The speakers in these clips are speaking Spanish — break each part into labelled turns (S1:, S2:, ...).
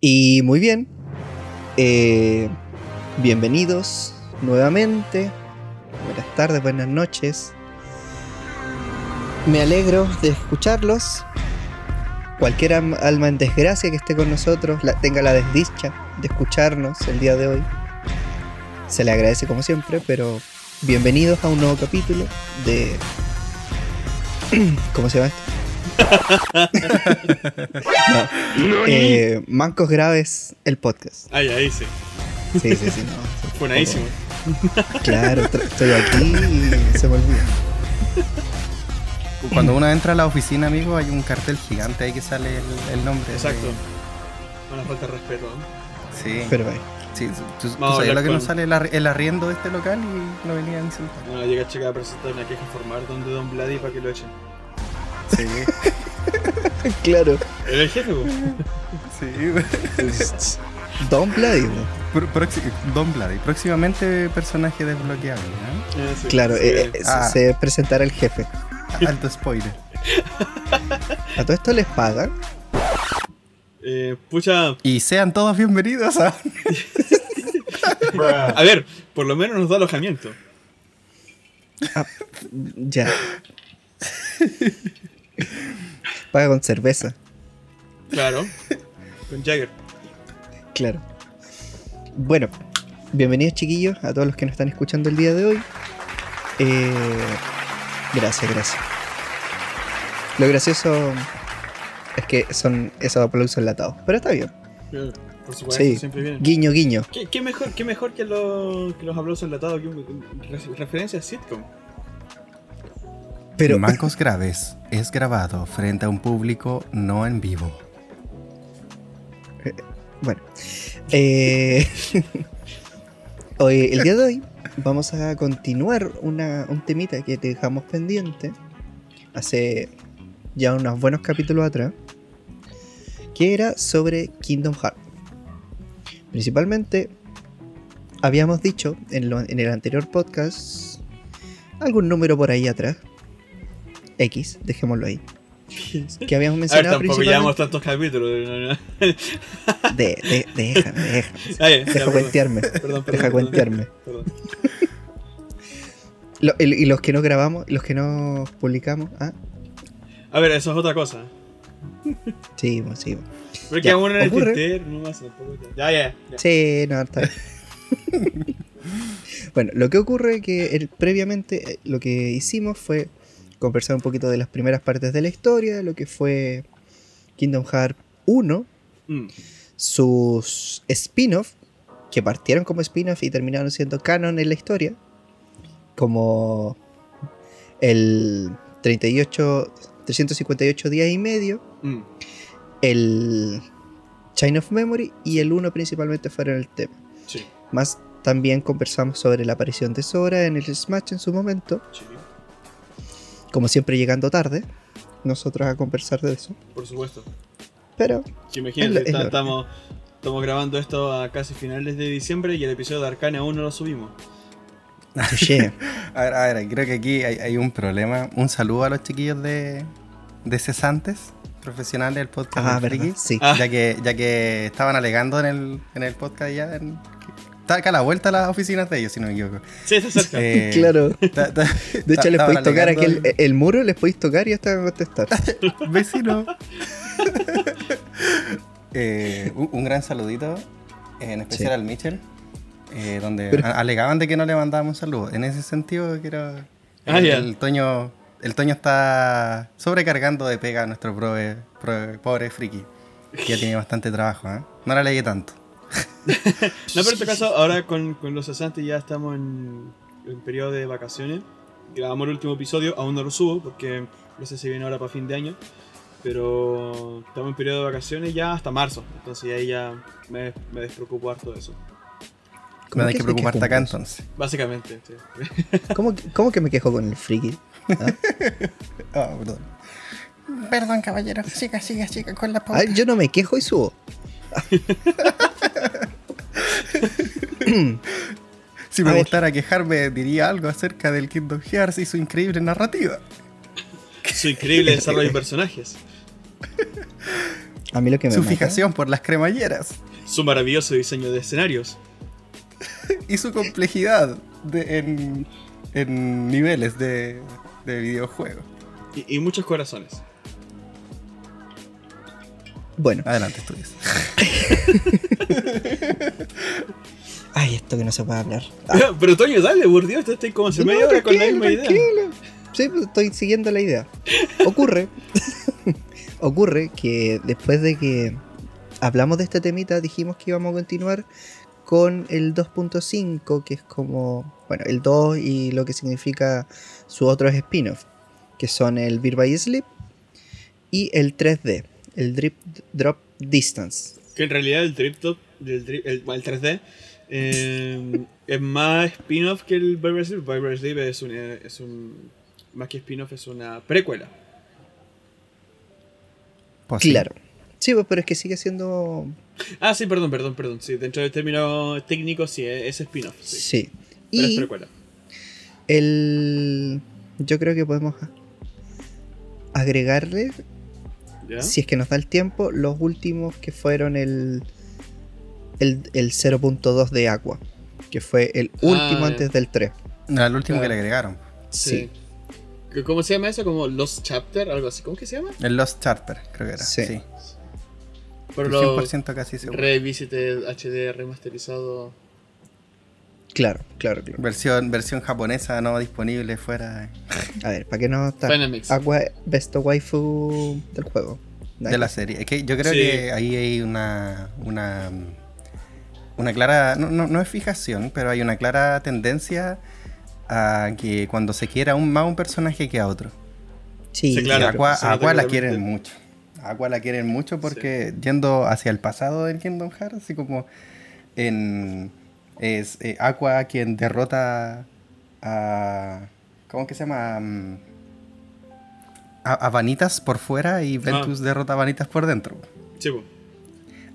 S1: Y muy bien, eh, bienvenidos nuevamente. Buenas tardes, buenas noches. Me alegro de escucharlos. Cualquier alma en desgracia que esté con nosotros la- tenga la desdicha de escucharnos el día de hoy. Se le agradece como siempre, pero bienvenidos a un nuevo capítulo de... ¿Cómo se llama esto? No. Eh, Mancos Graves, el podcast.
S2: Ay, ahí sí.
S1: Sí, sí, sí, no.
S2: Funadísimo.
S1: Claro, estoy aquí y se me olvida.
S3: Cuando uno entra a la oficina, amigo, hay un cartel gigante ahí que sale el, el nombre. de-
S2: Exacto. Una falta de respeto. ¿no?
S3: Sí.
S1: Pero ahí.
S3: sí tú, tú lo que nos sale el, arri- el arriendo de este local y no venía a insultar.
S2: No, llega a checar a presentar una queja formal donde Don Vladi para que lo echen.
S3: Sí,
S1: Claro.
S2: Era el jefe,
S3: sí.
S1: Don Bloody,
S3: Don próximamente personaje desbloqueable, ¿no?
S2: Eh, sí,
S1: Claro,
S2: sí,
S1: eh, eh,
S3: Ah.
S1: se presentará el jefe.
S3: Alto spoiler.
S1: ¿A todo esto les pagan?
S2: Eh, pucha,
S3: Y sean todos bienvenidos a...
S2: a ver, por lo menos nos da alojamiento.
S1: Ya. Paga con cerveza,
S2: Claro. Con Jagger.
S1: claro. Bueno, bienvenidos chiquillos a todos los que nos están escuchando el día de hoy. Eh, gracias, gracias. Lo gracioso es que son esos aplausos enlatados, pero está bien.
S2: Por supuesto,
S1: Sí,
S2: siempre viene.
S1: guiño, guiño.
S2: ¿Qué, qué mejor, qué mejor que, lo- que los aplausos enlatados que un- re- referencia a sitcom?
S1: Pero
S3: Mancos Graves es grabado frente a un público no en vivo.
S1: Bueno, eh, hoy, el día de hoy vamos a continuar una, un temita que te dejamos pendiente hace ya unos buenos capítulos atrás, que era sobre Kingdom Hearts. Principalmente, habíamos dicho en, lo- en el anterior podcast algún número por ahí atrás, X, dejémoslo ahí, que habíamos
S2: A ver,
S1: mencionado
S2: tampoco llevamos tantos capítulos.
S1: De, de, déjame, déjame.
S2: Ah,
S1: Deja cuentearme.
S2: Perdón, perdón,
S1: Deja cuentearme.
S2: Perdón.
S1: Lo- y, y los que no grabamos, los que no publicamos, ah,
S2: A ver, eso es otra cosa.
S1: sí, pues, sí.
S2: Pero
S1: Ya,
S2: que uno en el tintero, no más, tampoco. Ya, ya, ya.
S1: Sí, no, está bien. bueno, lo que ocurre es que el- previamente eh, lo que hicimos fue conversar un poquito de las primeras partes de la historia, lo que fue Kingdom Hearts 1,
S2: Mm.
S1: sus spin-off, que partieron como spin-off y terminaron siendo canon en la historia, como el 38, 358 días y medio,
S2: Mm.
S1: el Chain of Memory y el 1 principalmente fueron el tema.
S2: Sí,
S1: Más también conversamos sobre la aparición de Sora en el Smash en su momento,
S2: sí,
S1: como siempre llegando tarde, nosotros a conversar de eso.
S2: por supuesto.
S1: Pero,
S2: Que imagínate,
S1: Es es
S2: estamos, estamos grabando esto a casi finales de diciembre y el episodio de Arcane aún no lo subimos.
S3: A ver, a ver, creo que aquí hay, hay un problema. Un saludo a los chiquillos de, de cesantes profesionales del podcast.
S1: ah,
S3: Friki,
S1: sí.
S2: Ah.
S3: Ya que, ya que estaban alegando en el, en el podcast ya. En, está acá a la vuelta a las oficinas de ellos, si no me equivoco.
S2: Sí, está cerca.
S3: Eh,
S1: Claro.
S3: ta- ta-
S1: De hecho, les podéis tocar aquí el, el muro, les podéis tocar y hasta contestar.
S3: Vecino. Eh, un, un gran saludito, eh, en especial
S1: Sí.
S3: al Mitchell, eh, donde
S1: Pero-
S3: alegaban de que no le mandábamos saludos. En ese sentido, quiero.
S2: Ah,
S3: el, Toño. El Toño está sobrecargando de pega a nuestro prove- prove- pobre friki. que Ya tiene bastante trabajo, ¿eh? No la leí tanto.
S2: No, pero en este caso, ahora con, con los cesantes ya estamos en, en periodo de vacaciones. Grabamos el último episodio, aún no lo subo porque no sé si viene ahora para fin de año. Pero estamos en periodo de vacaciones ya hasta marzo. Entonces ahí ya me, me despreocupo harto de eso.
S3: Me hay
S1: que
S3: que preocuparte acá entonces.
S2: Básicamente, sí.
S1: ¿Cómo, que- cómo que me quejo con el friki? ¿Ah?
S3: Ah, perdón. Perdón, caballero. Siga, siga, siga con la
S1: Ay, yo no me quejo y subo.
S3: Si me
S1: A ver.
S3: gustara quejarme, diría algo acerca del Kingdom Hearts y su increíble narrativa.
S2: Su increíble desarrollo de personajes.
S1: A mí lo que me
S3: Su
S1: mata-
S3: fijación por las cremalleras.
S2: Su maravilloso diseño de escenarios.
S3: Y su complejidad de- en, en niveles de, de videojuego.
S2: Y, y muchos corazones.
S1: Bueno,
S3: Adelante, estudios.
S1: ay, esto que no se puede hablar. Ah,
S2: Pero Toño, dale, por Dios, estoy como hace
S1: no,
S2: media hora con la misma idea.
S1: Sí, pues estoy siguiendo la idea. Ocurre, ocurre que después de que hablamos de este temita, dijimos que íbamos a continuar con el 2.5, que es como, bueno, el 2 y lo que significa su otro spin-off, que son el Beat by Sleep y el 3D, el Drip Drop Distance.
S2: Que en realidad el Drip Top, el, drip- el, el 3D, eh, es más spin-off que el Viber Sleep. Viber Sleep es un, eh, es un. Más que spin-off, es una precuela.
S3: Pues.
S1: Claro. Sí, pues, pero es que sigue siendo
S2: Ah, sí, perdón, perdón, perdón. Sí, dentro del término técnico, sí, es spin-off. Sí.
S1: Sí.
S2: Pero es
S1: Y
S2: precuela.
S1: el. Yo creo que podemos agregarle,
S2: ¿Ya?
S1: si es que nos da el tiempo, los últimos que fueron el. El, el 0.2 de Aqua. Que fue el último
S2: ya.
S1: antes del 3.
S3: No, el último que le agregaron.
S1: Sí.
S2: ¿Cómo- ¿Cómo se llama eso? Como Lost Chapter, algo así. ¿Cómo que se llama?
S3: El Lost Charter, creo que era.
S1: Sí.
S3: Sí.
S2: Lo
S3: 100% casi seguro.
S2: Revisited HD remasterizado.
S1: Claro, claro, claro.
S3: Versión, versión japonesa no disponible fuera
S1: A ver, ¿para qué no está?
S2: Dynamics.
S1: Aqua Best Waifu del juego.
S3: de la serie. Es que yo creo
S2: Sí.
S3: que ahí hay una. una una clara. No, no, no es fijación, pero hay una clara tendencia a que cuando se quiera un, más un personaje que a otro.
S1: Sí,
S2: Sí, claro.
S3: Aqua, la quieren mucho. Aqua la quieren mucho porque yendo hacia el pasado del Kingdom Hearts, así como en es eh, Aqua quien derrota a ¿cómo que se llama? Mm, A, a Vanitas por fuera y Ventus derrota a Vanitas por dentro.
S2: Sí, po.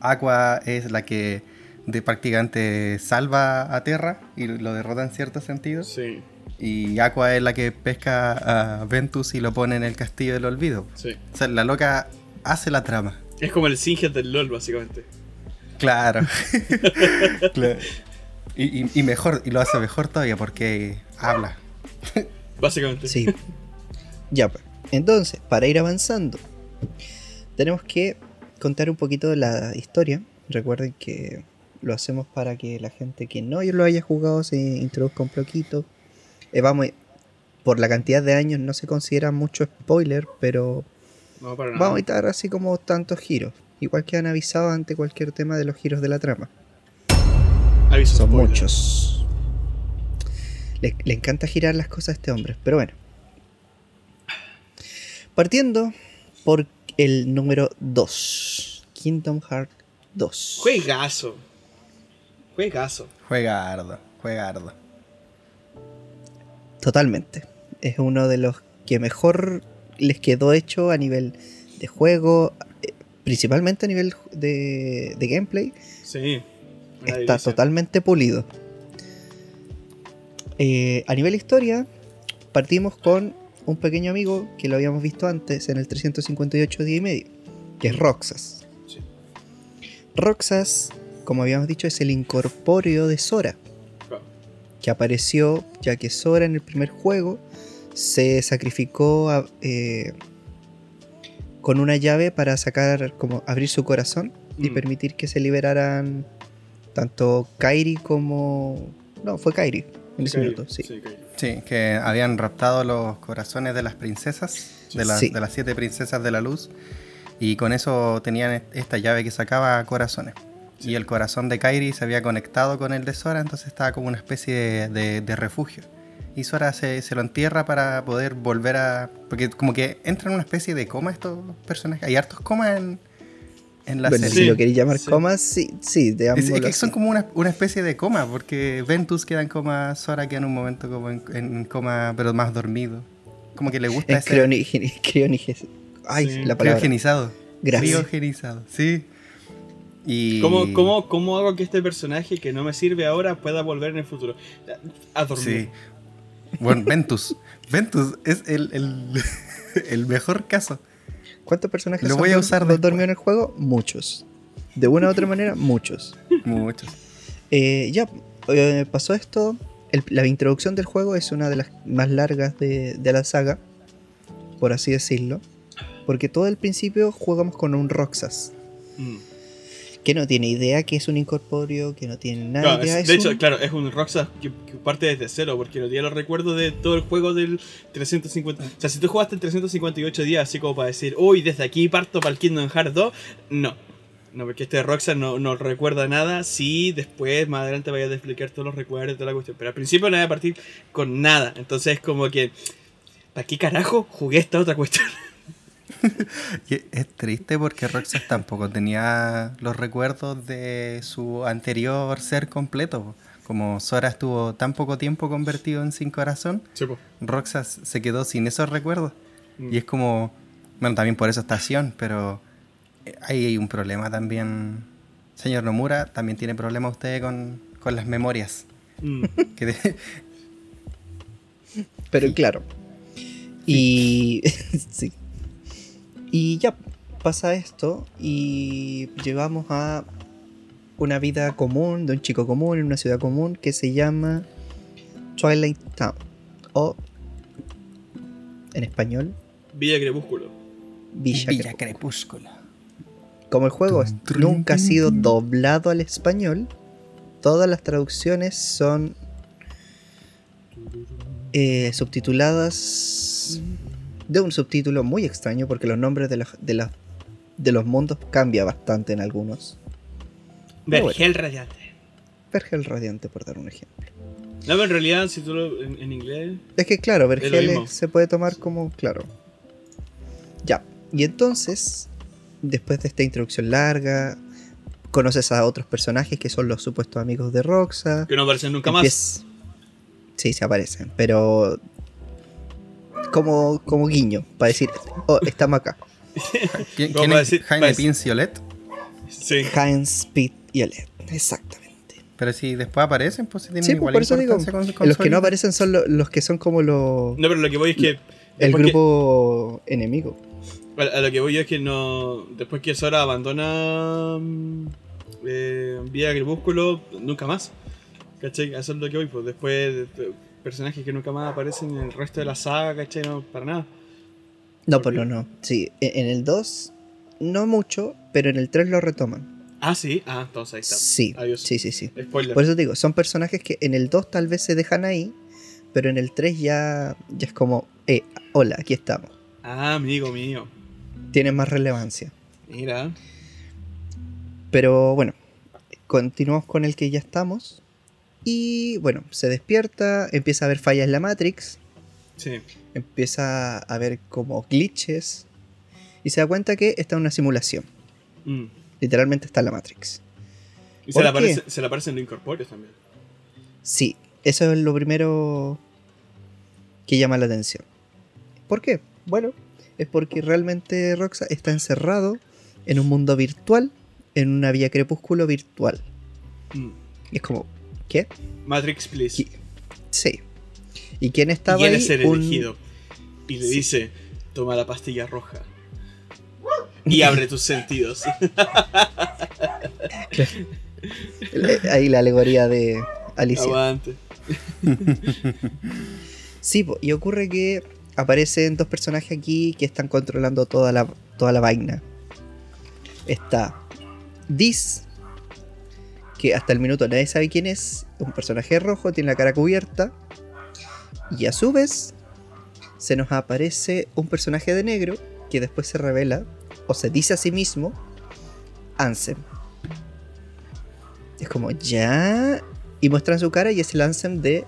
S3: Aqua es la que de prácticamente salva a Terra y lo derrota en cierto sentido.
S2: Sí,
S3: Y Aqua es la que pesca a Ventus y lo pone en el castillo del olvido.
S2: sí.
S3: O sea, la loca hace la trama.
S2: Es como el Singed del LOL, básicamente.
S3: Claro. Claro. Y, y- y mejor, y lo hace mejor todavía porque habla.
S2: Básicamente.
S1: Sí. ya, pues. Entonces, para ir avanzando, tenemos que contar un poquito de la historia. Recuerden que lo hacemos para que la gente que no lo haya jugado se introduzca un poquito. Eh, vamos, por la cantidad de años no se considera mucho spoiler, pero
S2: No, para nada.
S1: vamos a evitar así como tantos giros. Igual que han avisado ante cualquier tema de los giros de la trama.
S2: Aviso
S1: Son
S2: spoiler.
S1: muchos. Le, le encanta girar las cosas a este hombre, pero bueno. Partiendo por el número 2. Kingdom Hearts 2.
S2: Juegazo. Juegazo.
S3: Juega ardo, juega ardo.
S1: Totalmente. Es uno de los que mejor les quedó hecho a nivel de juego, eh, principalmente a nivel de, de gameplay.
S2: Sí. Una
S1: está totalmente pulido. Eh, a nivel historia, partimos con un pequeño amigo que lo habíamos visto antes en el 358 día y medio, que es Roxas.
S2: Sí.
S1: Roxas, como habíamos dicho, es el incorpóreo de Sora,
S2: Claro.
S1: que apareció ya que Sora en el primer juego se sacrificó a- eh, con una llave para sacar, como abrir su corazón y
S2: Mm.
S1: permitir que se liberaran tanto Kairi como... No, fue Kairi en ese
S2: Kairi,
S1: minuto, sí.
S2: Kairi.
S3: Sí, que habían raptado los corazones de las princesas, de, las-
S1: Sí.
S3: de las siete princesas de la luz, y con eso tenían est- esta llave que sacaba corazones. Y el corazón de Kairi se había conectado con el de Sora, entonces estaba como una especie de, de- de refugio. Y Sora se, se lo entierra para poder volver a... Porque como que entran en una especie de coma estos personajes. Hay hartos comas en, en la
S1: bueno,
S3: serie.
S1: si lo queréis llamar
S2: sí.
S1: coma, sí, sí,
S3: Es, es que son como una, una especie de coma, porque Ventus queda en coma, Sora queda en un momento como en, en coma, pero más dormido. Como que le gusta
S1: Es
S3: ese
S1: criogeni- crioniges- Ay,
S2: Sí.
S1: la palabra.
S3: criogenizado.
S1: Gracias.
S3: Criogenizado, sí. Y...
S2: ¿Cómo, cómo, ¿Cómo hago que este personaje que no me sirve ahora pueda volver en el futuro? A dormir.
S3: Sí. Bueno, Ventus. Ventus es el, el, el mejor caso.
S1: ¿Cuántos personajes
S3: Lo voy a usar
S1: dor-
S3: después.
S1: dormidos en el juego? Muchos. De una u otra manera, muchos.
S3: Muchos.
S1: Eh, ya, eh, pasó esto. El- la introducción del juego es una de las más largas de, de la saga, por así decirlo. Porque todo el principio jugamos con un Roxas,
S2: Mm.
S1: Que no tiene idea que es un incorpóreo, que no tiene nada
S2: Claro,
S1: de idea.
S2: es- de hecho,
S1: un-
S2: claro, es un Roxas que, que parte desde cero, porque no tiene los recuerdos de todo el juego del 350. O sea, si tú jugaste el 358 días, así como para decir, uy, desde aquí parto para el Kingdom Hearts 2, no. No, porque este Roxas no, no recuerda nada. Sí, después, más adelante, vaya a desbloquear todos los recuerdos de toda la cuestión. Pero al principio no voy a partir con nada. Entonces, como que, ¿para qué carajo jugué esta otra cuestión?
S3: Y es triste porque Roxas tampoco tenía los recuerdos de su anterior ser completo. Como Sora estuvo tan poco tiempo convertido en Sin Corazón. Roxas se quedó sin esos recuerdos.
S2: Mm.
S3: Y es como, bueno, también por eso estación, pero eh, hay un problema también. Señor Nomura, también tiene problema usted con, con las memorias.
S2: Mm.
S3: Que de-
S1: Pero claro. Y. sí. Y ya pasa esto y llegamos a una vida común de un chico común en una ciudad común que se llama Twilight Town. O en español,
S2: Villa Crepúsculo.
S1: Villa,
S3: Villa
S1: Crepúsculo.
S3: Crepúsculo.
S1: Como el juego
S3: Tum,
S1: nunca ha
S3: tum,
S1: sido doblado al español, todas las traducciones son eh, subtituladas de un subtítulo muy extraño porque los nombres de, las- de, las- de los mundos cambia bastante en algunos. Bueno.
S2: Vergel Radiante.
S1: Vergel Radiante, por dar un ejemplo.
S2: No, pero en realidad, si tú lo. En, en inglés.
S1: Es que claro, Vergel se puede tomar como, claro. Ya, y entonces, después de esta introducción larga, conoces a otros personajes que son los supuestos amigos de Roxa.
S2: Que no aparecen nunca más.
S1: Sí, se aparecen, pero como, como guiño, para decir, oh, estamos acá.
S3: ¿Quién, quién
S2: a
S3: es
S2: decir-
S3: Jaime
S2: pues-
S3: Pinciolet?
S2: Sí.
S1: Heinz, Pete y Olet, exactamente.
S3: Pero si después aparecen, pues si tienen
S1: Sí, pues,
S3: igual
S1: por eso digo,
S3: importancia con- con
S1: los que no aparecen son lo- los que son como los,
S2: No, pero lo que voy es que.
S1: el
S2: después que-
S1: grupo enemigo.
S2: A a lo que voy yo es que no. Después que Sora abandona. mm, Eh, Vía Crepúsculo, nunca más. ¿Cachai? Eso es lo que voy. Pues después. de- de personajes que nunca más aparecen en el resto de la saga, ¿cachai? No, para nada.
S1: No,
S2: ¿Por
S1: pero
S2: qué?
S1: no, no. Sí, e- en el 2 no mucho, pero en el 3 lo retoman.
S2: Ah, sí. Ah, entonces ahí está.
S1: Sí,
S2: Adiós.
S1: sí, sí, sí.
S2: Spoiler.
S1: Por eso te digo, son personajes que en el 2 tal vez se dejan ahí, pero en el 3 ya, ya es como, eh, hola, aquí estamos.
S2: Ah, amigo mío.
S1: Tienen más relevancia.
S2: Mira.
S1: Pero bueno, continuamos con el que ya estamos. Y bueno, se despierta, empieza a haber fallas en la Matrix,
S2: Sí.
S1: empieza a haber como glitches y se da cuenta que está en una simulación.
S2: Mm.
S1: Literalmente está en la Matrix.
S2: Y se
S1: ¿Por
S2: le,
S1: qué?
S2: aparece, se le aparecen los incorpóreos también.
S1: Sí, eso es lo primero que llama la atención. ¿Por qué? Bueno, es porque realmente Roxa está encerrado en un mundo virtual, en una vía crepúsculo virtual.
S2: Mm.
S1: Y es como, ¿qué?
S2: Matrix, please.
S1: Sí. ¿Y quién estaba
S2: y él
S1: ahí?
S2: es el
S1: Un-
S2: elegido. Y le
S1: Sí.
S2: dice: Toma la pastilla roja. Y abre tus sentidos.
S1: Ahí la alegoría de Alicia.
S2: Aguante.
S1: Sí, y ocurre que aparecen dos personajes aquí que están controlando toda la, toda la vaina. Está Diz, que hasta el minuto nadie sabe quién es, un personaje rojo, tiene la cara cubierta. Y a su vez, se nos aparece un personaje de negro que después se revela, o se dice a sí mismo, Ansem. Es como, ya. Y muestran su cara y es el Ansem de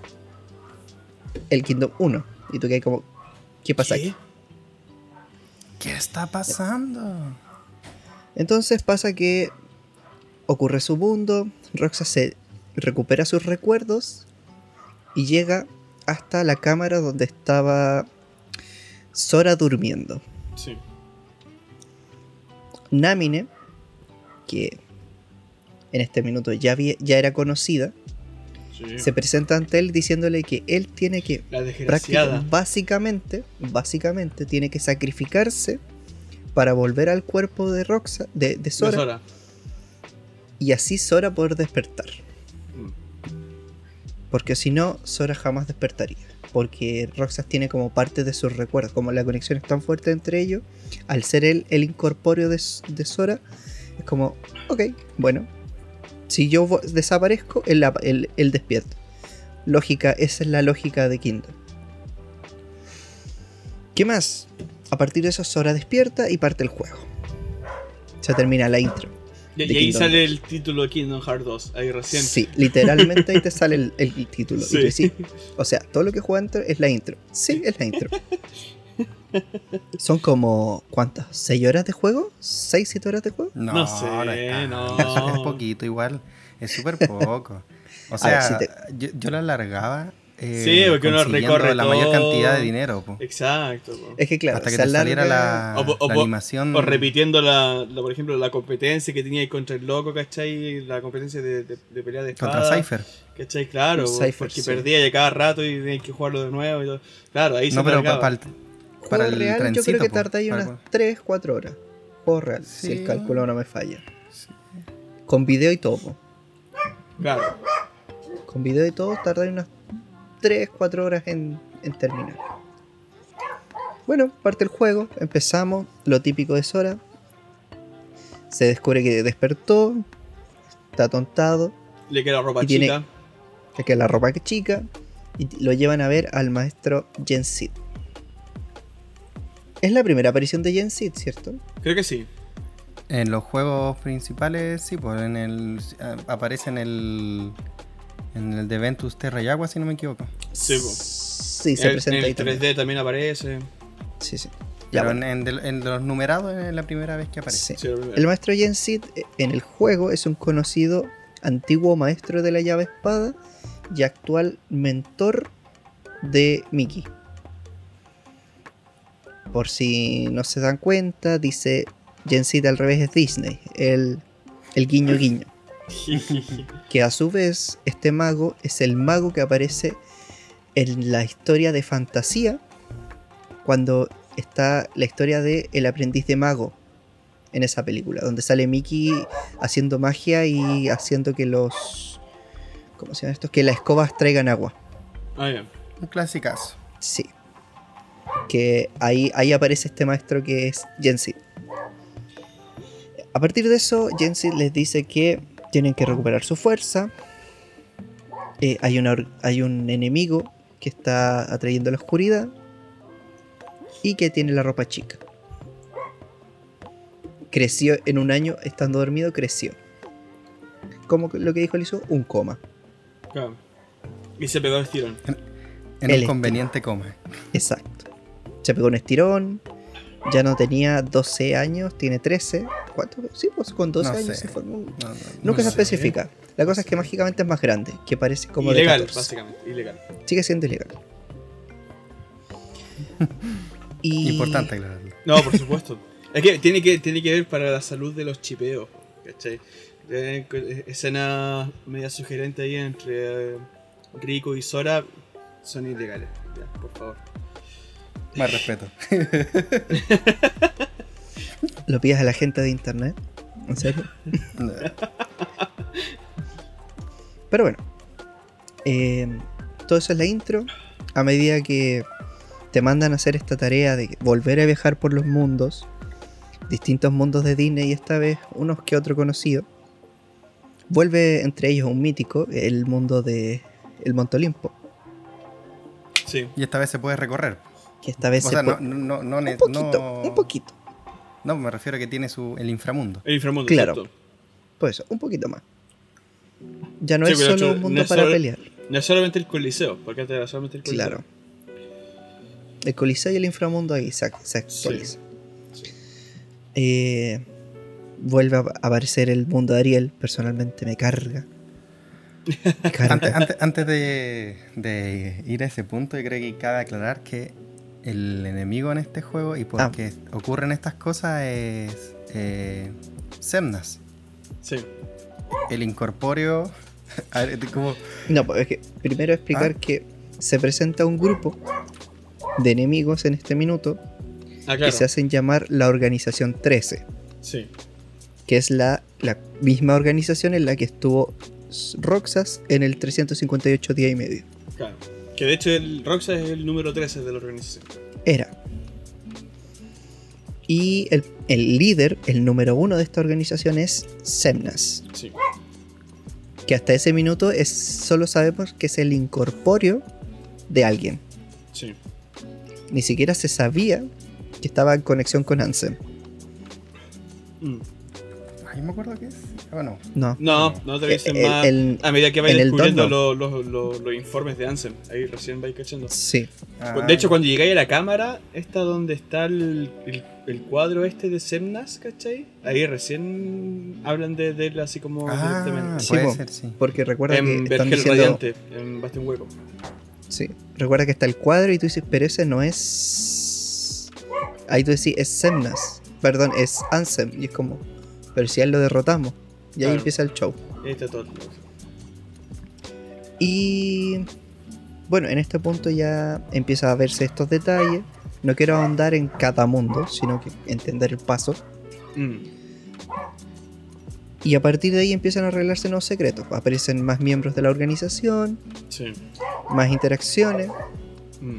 S1: el Kingdom 1. Y tú que hay como, ¿qué pasa
S2: ¿Qué?
S1: aquí?
S3: ¿Qué está pasando?
S1: Entonces pasa que ocurre su mundo, Roxa se recupera sus recuerdos y llega hasta la cámara donde estaba Sora durmiendo.
S2: Sí.
S1: Namine, que en este minuto ya, ya era conocida,
S2: sí.
S1: se presenta ante él diciéndole que él tiene que
S2: desgraciada.
S1: básicamente, básicamente tiene que sacrificarse para volver al cuerpo de Roxa, de, de Sora,
S2: De Sora.
S1: Y así Sora poder despertar.
S2: Mm.
S1: Porque si no, Sora jamás despertaría. Porque Roxas tiene como parte de sus recuerdos. Como la conexión es tan fuerte entre ellos, al ser él el incorpóreo de, Sora, es como, ok, bueno. Si yo desaparezco, él, ap- él- él despierta. Lógica, esa es la lógica de Kingdom. ¿Qué más? A partir de eso, Sora despierta y parte el juego. Se termina la intro.
S2: Y,
S1: De
S2: y ahí
S1: Kingdom
S2: sale el título de Kingdom Hearts 2, ahí recién.
S1: Sí, literalmente ahí te sale el, el título. Y tú
S2: Sí.
S1: decís, o sea, todo lo que juega dentro es la intro. Sí, es la intro. Son como, ¿cuántas? ¿6 horas de juego? ¿6, 7 horas de juego?
S3: No,
S2: No sé,
S3: es
S2: no.
S3: Es poquito igual. Es súper poco. O sea,
S1: si te-
S3: yo, yo la alargaba. Eh,
S2: Sí, porque uno recorre
S3: la mayor cantidad de dinero. po.
S2: Exacto. po.
S1: Es que claro,
S3: Hasta que te saliera la,
S2: O po- o
S3: la
S2: po-
S3: animación.
S2: O repitiendo, la, la, por ejemplo, la competencia que tenía ahí contra el loco, ¿cachai? La competencia de, de, de pelea de espada.
S3: contra Cypher.
S2: ¿Cachai? Claro,
S1: Cypher,
S2: porque
S1: sí.
S2: perdía ya cada rato y tenías que jugarlo de nuevo. Y todo. Claro, ahí se
S3: No, pero para el, para
S1: Juego
S3: el
S1: real, yo
S3: trencito,
S1: creo que
S3: po,
S1: tarda ahí
S3: para-
S1: unas 3, 4 horas. Juego real, si
S3: Sí.
S1: el cálculo no me falla. Con video y todo. po.
S2: Claro.
S1: Con video y todo tarda ahí unas 3, 4 horas en, en terminar. Bueno, parte el juego, empezamos, lo típico de Sora. Se descubre que despertó, está tontado,
S2: Le queda ropa
S1: Y tiene-
S2: chica.
S1: le queda la ropa que chica y lo llevan a ver al maestro Jensid. Es la primera aparición de Jensid, ¿cierto?
S2: Creo que sí.
S3: En los juegos principales, sí, pues en el a- aparece en el en el de Ventus Terra y Agua, si no me equivoco.
S2: Sí,
S1: se
S2: el,
S1: presenta
S2: el
S1: ahí
S2: 3D
S1: también.
S2: también, aparece.
S1: Sí, sí. Ya,
S3: Pero
S1: bueno.
S3: en, en de- en los numerados es la primera vez que aparece.
S2: Sí.
S1: El maestro Jensid eh, en el juego es un conocido antiguo maestro de la llave espada y actual mentor de Mickey. Por si no se dan cuenta, dice Jensid al revés es Disney, el, el guiño guiño. Que a su vez este mago es el mago que aparece en la historia de fantasía cuando está la historia de El aprendiz de mago en esa película, donde sale Mickey haciendo magia y haciendo que los ¿cómo se llama esto? Que las escobas traigan agua.
S2: Ah, ya.
S3: Un clasicazo.
S1: Sí. Que ahí, ahí aparece este maestro que es Jensid. A partir de eso, Jensid les dice que tienen que recuperar su fuerza. Eh, hay, una hay un enemigo que está atrayendo la oscuridad. Y que tiene la ropa chica. Creció en un año, estando dormido, creció. Como lo que dijo Lizo, un coma.
S2: Claro. Y se pegó el tirón.
S3: En
S1: El
S3: un conveniente coma.
S1: Exacto. Se pegó un estirón. Ya no tenía 12 años, tiene 13. ¿Cuánto? Sí, pues con 12
S3: No
S1: años
S3: sé.
S1: se.
S3: No, no,
S1: Nunca se
S3: sé.
S1: especifica. La cosa es que mágicamente es más grande, que parece como
S2: ilegal,
S1: de 14.
S2: básicamente. Ilegal.
S1: Sigue siendo ilegal. y...
S3: Importante aclararlo.
S2: No, por supuesto. es que tiene, que tiene que ver para la salud de los chipeos. ¿Cachai? Eh, eh, Escena media sugerente ahí entre eh, Rico y Sora son ilegales. Ya, por favor.
S3: Más respeto.
S1: ¿Lo pidas a la gente de internet? ¿En serio? Pero bueno. eh, todo eso es la intro. A medida que te mandan a hacer esta tarea de volver a viajar por los mundos, distintos mundos de Disney y esta vez unos que otro conocido, vuelve entre ellos un mítico, el mundo de el Monte Olimpo,
S2: Sí.
S3: Y esta vez se puede recorrer.
S1: Que esta vez
S3: O
S1: se
S3: sea, no, no, no,
S1: un poquito,
S3: no-
S1: un poquito,
S3: No, me refiero a que tiene su, el inframundo.
S2: El inframundo,
S1: Claro.
S2: ¿cierto?
S1: por eso, un poquito más. Ya no
S2: Sí,
S1: es solo
S2: hecho,
S1: un mundo para
S2: solo-
S1: pelear.
S2: No es solamente el coliseo, porque antes era solamente el coliseo.
S1: Claro. El Coliseo y el inframundo ahí se, se actualizan.
S2: Sí.
S1: Eh, vuelve a aparecer el mundo de Ariel. Personalmente me carga. Me carga.
S3: Antes, antes, antes de, de ir a ese punto, yo creo que cabe aclarar que el enemigo en este juego y por
S1: Ah.
S3: qué ocurren estas cosas es eh, Semnas,
S2: Sí.
S3: el incorpóreo. a ver, como,
S1: No, pues es que primero explicar
S3: Ah.
S1: que se presenta un grupo de enemigos en este minuto
S2: Ah,
S1: que se hacen llamar la Organización 13,
S2: Sí.
S1: que es la, la misma organización en la que estuvo Roxas en el 358 día y medio.
S2: Que de hecho el Roxa es el número 13 de la organización.
S1: Era. Y el, el líder, el número uno de esta organización es Semnas,
S2: Sí.
S1: que hasta ese minuto es, solo sabemos que es el incorpóreo de alguien.
S2: Sí.
S1: Ni siquiera se sabía que estaba en conexión con Ansem.
S2: Mm.
S3: Ahí me acuerdo que es. Bueno,
S1: No.
S2: No, no te dicen
S1: El-
S2: más.
S1: el-
S2: a medida que vais
S1: en el
S2: descubriendo los, los- los- los informes de Ansem. Ahí recién vais cachando.
S1: Sí.
S3: ah,
S2: De hecho, cuando llegáis a la cámara, esta donde está el, el- el cuadro este de Semnas, ¿cachai? Ahí recién hablan de, de él así como
S3: Ah,
S2: directamente.
S1: Sí,
S3: puede
S1: po.
S3: ser, sí.
S1: Porque recuerda
S2: En
S1: que están diciendo.
S2: Radiante, en Bastión Hueco.
S1: Sí. Recuerda que está el cuadro y tú dices, pero ese no es. Ahí tú decís, es Semnas. Perdón, es Ansem. Y es como, pero si a él lo derrotamos. Y ahí empieza el show.
S2: Ahí está todo.
S1: Y bueno, en este punto ya empieza a verse estos detalles. No quiero ahondar en cada mundo, sino que entender el paso.
S2: Mm.
S1: Y a partir de ahí empiezan a arreglarse nuevos secretos. Aparecen más miembros de la organización,
S2: Sí.
S1: más interacciones,
S2: Mm.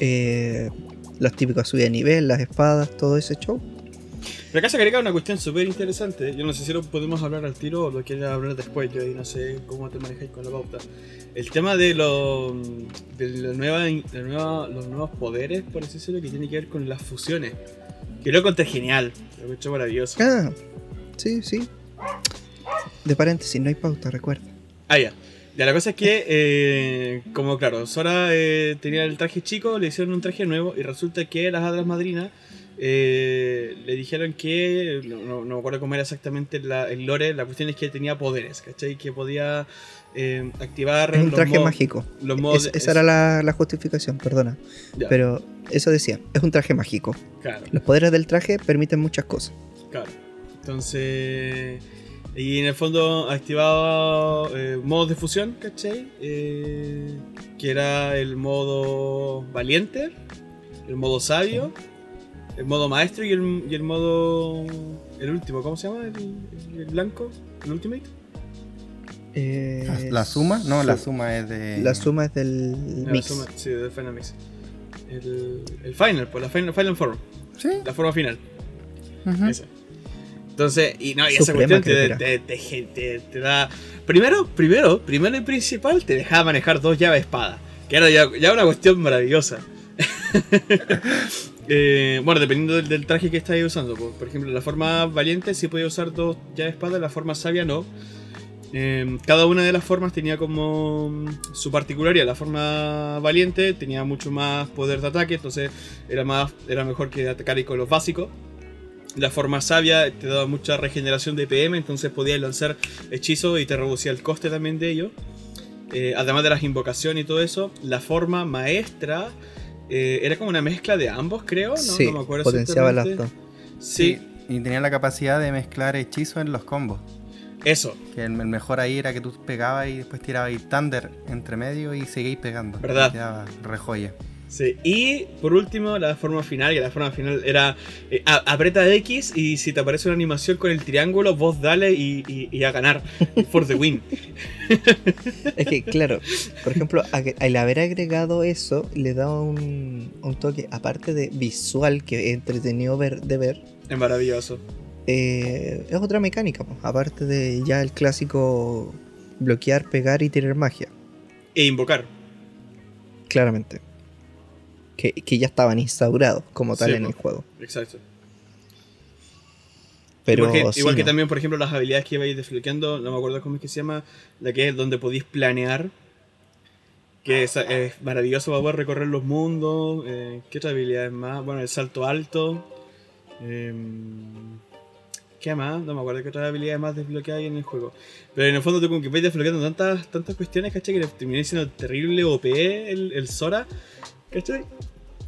S1: eh, los típicos subida de nivel, las espadas, todo ese show.
S2: Pero acá se agrega una cuestión súper interesante. Yo no sé si lo podemos hablar al tiro o lo quieres hablar después. Yo ahí no sé cómo te manejáis con la pauta. El tema de, lo, de la nueva, la nueva- los nuevos poderes, por así decirlo, que tiene que ver con las fusiones. Que lo encontré genial. Lo he hecho maravilloso.
S1: Ah, sí, sí. De paréntesis, no hay pauta, recuerda.
S2: Ah, ya. Ya, la cosa es que, eh, como claro, Sora eh, tenía el traje chico, le hicieron un traje nuevo y resulta que las hadas madrinas eh, le dijeron que, no, no, me acuerdo cómo era exactamente la- el lore, la cuestión es que tenía poderes, ¿cachai? Que podía eh, activar
S1: Es un
S2: los
S1: traje
S2: modos-
S1: mágico.
S2: Los
S1: Es- esa era la, la justificación, perdona.
S2: ya,
S1: Pero eso decía, es un traje mágico.
S2: Claro,
S1: Los poderes del traje permiten muchas cosas.
S2: claro. Entonces... Y en el fondo activaba eh, modos de fusión, ¿cachai? Que era el modo valiente, el modo sabio, el modo maestro y el, y el modo... El último, ¿cómo se llama? El, el blanco, el ultimate.
S1: Eh,
S3: ¿La, la suma? No, la
S2: su-
S3: suma es de.
S1: La suma es del
S2: Ah, la
S1: mix.
S2: suma- sí, del Final Mix. El, el final, pues la final, final form,
S3: Sí.
S2: la forma final.
S3: ujú.
S2: Esa. Entonces, y no, y esa cuestión te- te- te da. Primero, primero, primero y principal, te dejaba manejar dos llaves espada. Que era ya, ya una cuestión maravillosa. Eh, bueno, dependiendo del, traje que estáis usando. Por ejemplo, la forma valiente sí podía usar dos llaves espada, la forma sabia no. Eh, cada una de las formas tenía como mm, su particularidad. La forma valiente tenía mucho más poder de ataque, entonces era, más, era mejor que atacar con los básicos. La forma sabia te daba mucha regeneración de PM, entonces podías lanzar hechizos y te reducía el coste también de ello. Eh, además de las invocaciones y todo eso, la forma maestra eh, era como una mezcla de ambos, creo. No,
S1: sí,
S2: no me acuerdo
S1: potenciaba las dos.
S2: Sí,
S3: Y tenía la capacidad de mezclar hechizos en los combos.
S2: eso,
S3: Que el, el mejor ahí era que tú pegabas y después tirabas ahí Thunder entre medio y seguíais pegando.
S2: ¿Verdad?
S3: Y Quedaba re joya.
S2: Sí, y por último, la forma final, que la forma final era eh, aprieta X y si te aparece una animación con el triángulo, vos dale y, y- y a ganar. For the win.
S1: Es que, claro, por ejemplo, al haber agregado eso, le da un, un toque, aparte de visual, que es entretenido ver, de ver,
S2: Es maravilloso.
S1: eh, es otra mecánica, aparte de ya el clásico bloquear, pegar y tirar magia,
S2: E invocar.
S1: claramente. Que, que ya estaban instaurados como tal
S2: Sí,
S1: en el juego.
S2: Exacto.
S1: Pero
S2: igual que, también, por ejemplo, las habilidades que ibais desbloqueando, no me acuerdo cómo es que se llama, la que es donde podéis planear. Que es, es maravilloso para poder recorrer los mundos. eh, ¿Qué otra habilidad es más? Bueno, el salto alto. em, ¿Qué más? No me acuerdo qué otras habilidades más desbloqueadas hay en el juego. Pero en el fondo tú como que vais desbloqueando tantas, tantas cuestiones, ¿cachai? Que terminé siendo terrible OP el, el Sora. ¿Cachai?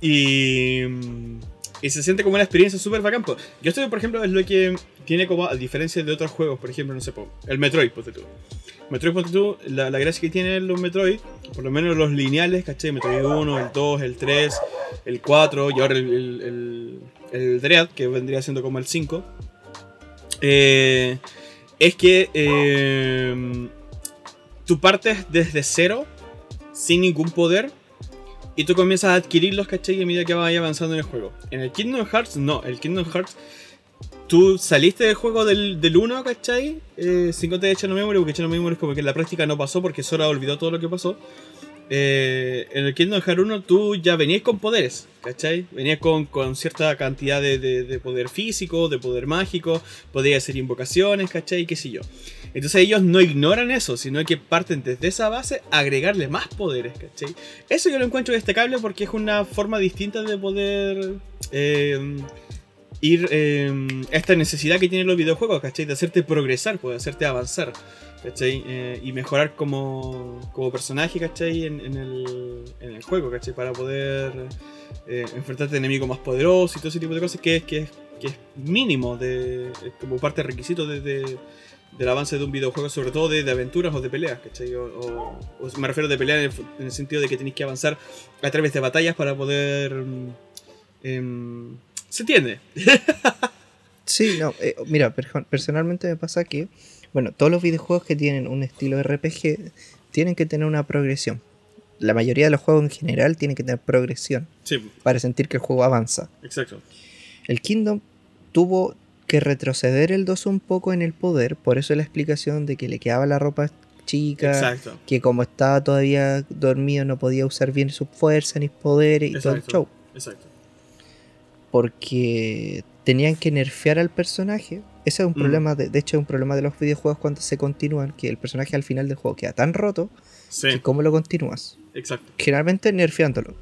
S2: Y... mm, Y se siente como una experiencia súper bacán. Yo estoy, por ejemplo, es lo que tiene como, a diferencia de otros juegos, por ejemplo, no sé, po, el Metroid, ponte tú. Metroid, ponte tú, la, gracia que tienen los Metroid, por lo menos los lineales, ¿cachai? Metroid 1, el 2, el 3, el 4 y ahora el Dread, que vendría siendo como el 5. eh, es que eh, tú partes desde cero, sin ningún poder, y tú comienzas a adquirirlos, ¿cachai? A medida que vas avanzando en el juego. En el Kingdom Hearts, no. El Kingdom Hearts, tú saliste del juego del, del 1, ¿cachai? Eh, sin contar de Channel Memory, porque Channel Memory es como que en la práctica no pasó porque Sora olvidó todo lo que pasó. Eh, en el Kingdom Hearts 1 tú ya venías con poderes, ¿cachai? Venías con, con cierta cantidad de, de- de poder físico, de poder mágico, podías hacer invocaciones, ¿cachai? Qué sé yo. Entonces ellos no ignoran eso, sino que parten desde esa base a agregarle más poderes, ¿cachai? Eso yo lo encuentro destacable porque es una forma distinta de poder eh, ir eh, esta necesidad que tienen los videojuegos, ¿cachai? De hacerte progresar, pues, de hacerte avanzar, ¿cachai? Eh, y mejorar como, como personaje, ¿cachai? En, el, en el juego, ¿cachai? Para poder eh, enfrentarte a enemigos más poderosos y todo ese tipo de cosas que es, que es, que es mínimo de, como parte requisito de, de- del avance de un videojuego, sobre todo de, de aventuras o de peleas, ¿cachai? O, o- o me refiero de pelear en el, en el sentido de que tenéis que avanzar a través de batallas para poder... mm, em, ¿Se entiende?
S1: Sí, no, eh, mira, personalmente me pasa que, bueno, todos los videojuegos que tienen un estilo RPG tienen que tener una progresión. La mayoría de los juegos en general tienen que tener progresión
S2: Sí,
S1: para sentir que el juego avanza.
S2: exacto.
S1: El Kingdom tuvo que retroceder el 2 un poco en el poder, por eso la explicación de que le quedaba la ropa chica,
S2: Exacto.
S1: que como estaba todavía dormido no podía usar bien su fuerza ni poderes y todo el show.
S2: Exacto.
S1: porque tenían que nerfear al personaje. Ese es un
S2: Mm.
S1: problema, de, de hecho es un problema de los videojuegos cuando se continúan, que el personaje al final del juego queda tan roto
S2: Sí,
S1: que cómo lo continúas.
S2: exacto.
S1: Generalmente nerfeándolo.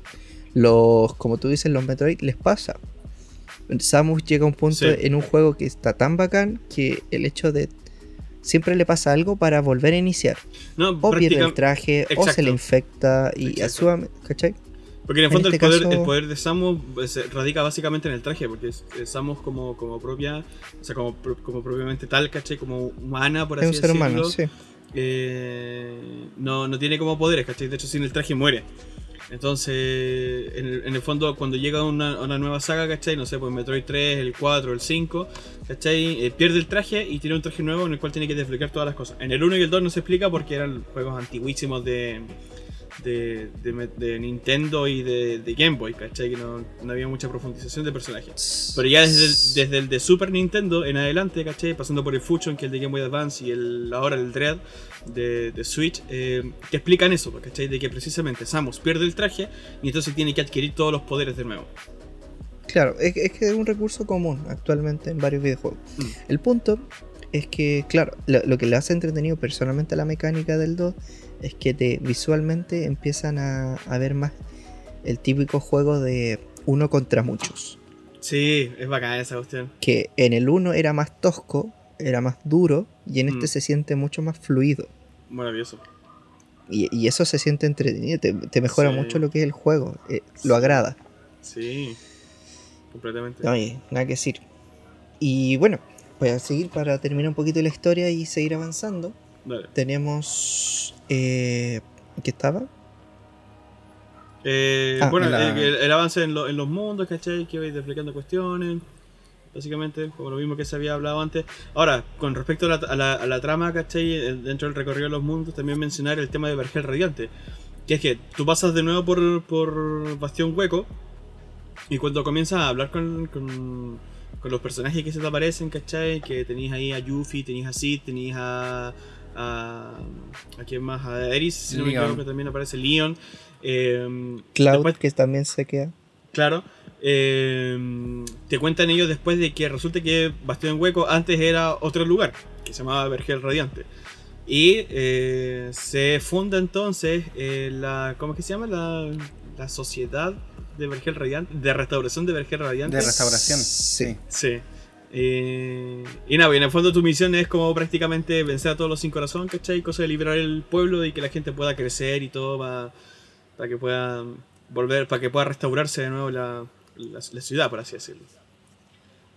S1: Los, como tú dices, los Metroid les pasa. Samus llega a un punto
S2: Sí.
S1: en un juego que está tan bacán que el hecho de siempre le pasa algo para volver a iniciar.
S2: No,
S1: O pierde el traje, o se le infecta y asuma, ¿cachai?
S2: Porque en el
S1: en
S2: fondo
S1: este
S2: el, poder,
S1: caso-
S2: el poder de Samus pues, radica básicamente en el traje, porque Samus como, como propia, o sea, como, como propiamente tal, ¿cachai? Como humana, por
S1: Es
S2: así
S1: un ser
S2: decirlo.
S1: humano, sí.
S2: eh, no, no tiene como poderes, ¿cachai? De hecho, sin el traje muere. Entonces, en el, en el fondo, cuando llega una, una nueva saga, ¿cachai? No sé, pues Metroid 3, el 4, el 5, ¿cachai? Eh, pierde el traje y tiene un traje nuevo en el cual tiene que desbloquear todas las cosas. En el 1 y el 2 no se explica porque eran juegos antiguísimos de, de, de me- de Nintendo y de, de Game Boy, ¿cachai? Que no, no había mucha profundización de personajes. Pero ya desde el, desde el de Super Nintendo en adelante, ¿cachai? Pasando por el Fusion, que es el de Game Boy Advance, y el, ahora el Dread de, de Switch, eh, que explican eso, ¿cachai? De que precisamente Samus pierde el traje y entonces tiene que adquirir todos los poderes de nuevo.
S1: Claro, es, es que es un recurso común actualmente en varios videojuegos.
S2: Mm.
S1: El punto es que, claro, lo, lo que le hace entretenido personalmente a la mecánica del 2 es que te visualmente empiezan a, a ver más el típico juego de uno contra muchos.
S2: Sí, es bacán esa cuestión.
S1: Que en el 1 era más tosco, era más duro, y en este
S2: Mm.
S1: se siente mucho más fluido.
S2: Maravilloso.
S1: Y, y eso se siente entretenido, te, te mejora
S2: Sí.
S1: mucho lo que es el juego, eh,
S2: Sí.
S1: lo agrada.
S2: Sí, completamente.
S1: Oye, nada que decir. Y bueno, voy a seguir para terminar un poquito la historia y seguir avanzando.
S2: Dale.
S1: Tenemos. Eh, ¿Qué estaba?
S2: Eh,
S1: Ah,
S2: bueno,
S3: en la-
S2: el, el- el avance en, lo- en los mundos, ¿cachai? Que vais desbloqueando cuestiones. Básicamente, como lo mismo que se había hablado antes. Ahora, con respecto a la, a la- a la trama, ¿cachai? El- Dentro del recorrido de los mundos, también mencionar el tema de Vergel Radiante. Que es que tú pasas de nuevo por, por Bastión Hueco. Y cuando comienzas a hablar con, con, con los personajes que se te aparecen, ¿cachai? Que tenéis ahí a Yuffie, tenéis a Sid, tenéis a. a. ¿A quién más? A Eris, si no me
S3: Leon.
S2: equivoco, también aparece Leon. Eh,
S1: Cloud,
S2: después-
S1: que también se queda.
S2: Claro. eh, te cuentan ellos después de que resulta que Bastión Hueco antes era otro lugar, que se llamaba Vergel Radiante. Y eh, se funda entonces eh, la. ¿Cómo es que se llama? La, la Sociedad de Vergel Radiante. De restauración de Vergel Radiante.
S3: De restauración.
S1: Sí.
S2: Sí. Eh, y nada, y en el fondo tu misión es como prácticamente vencer a todos los sin corazón, ¿cachai? Cosa de liberar el pueblo y que la gente pueda crecer y todo para, que pueda volver, para que pueda restaurarse de nuevo la, la, ciudad, por así decirlo.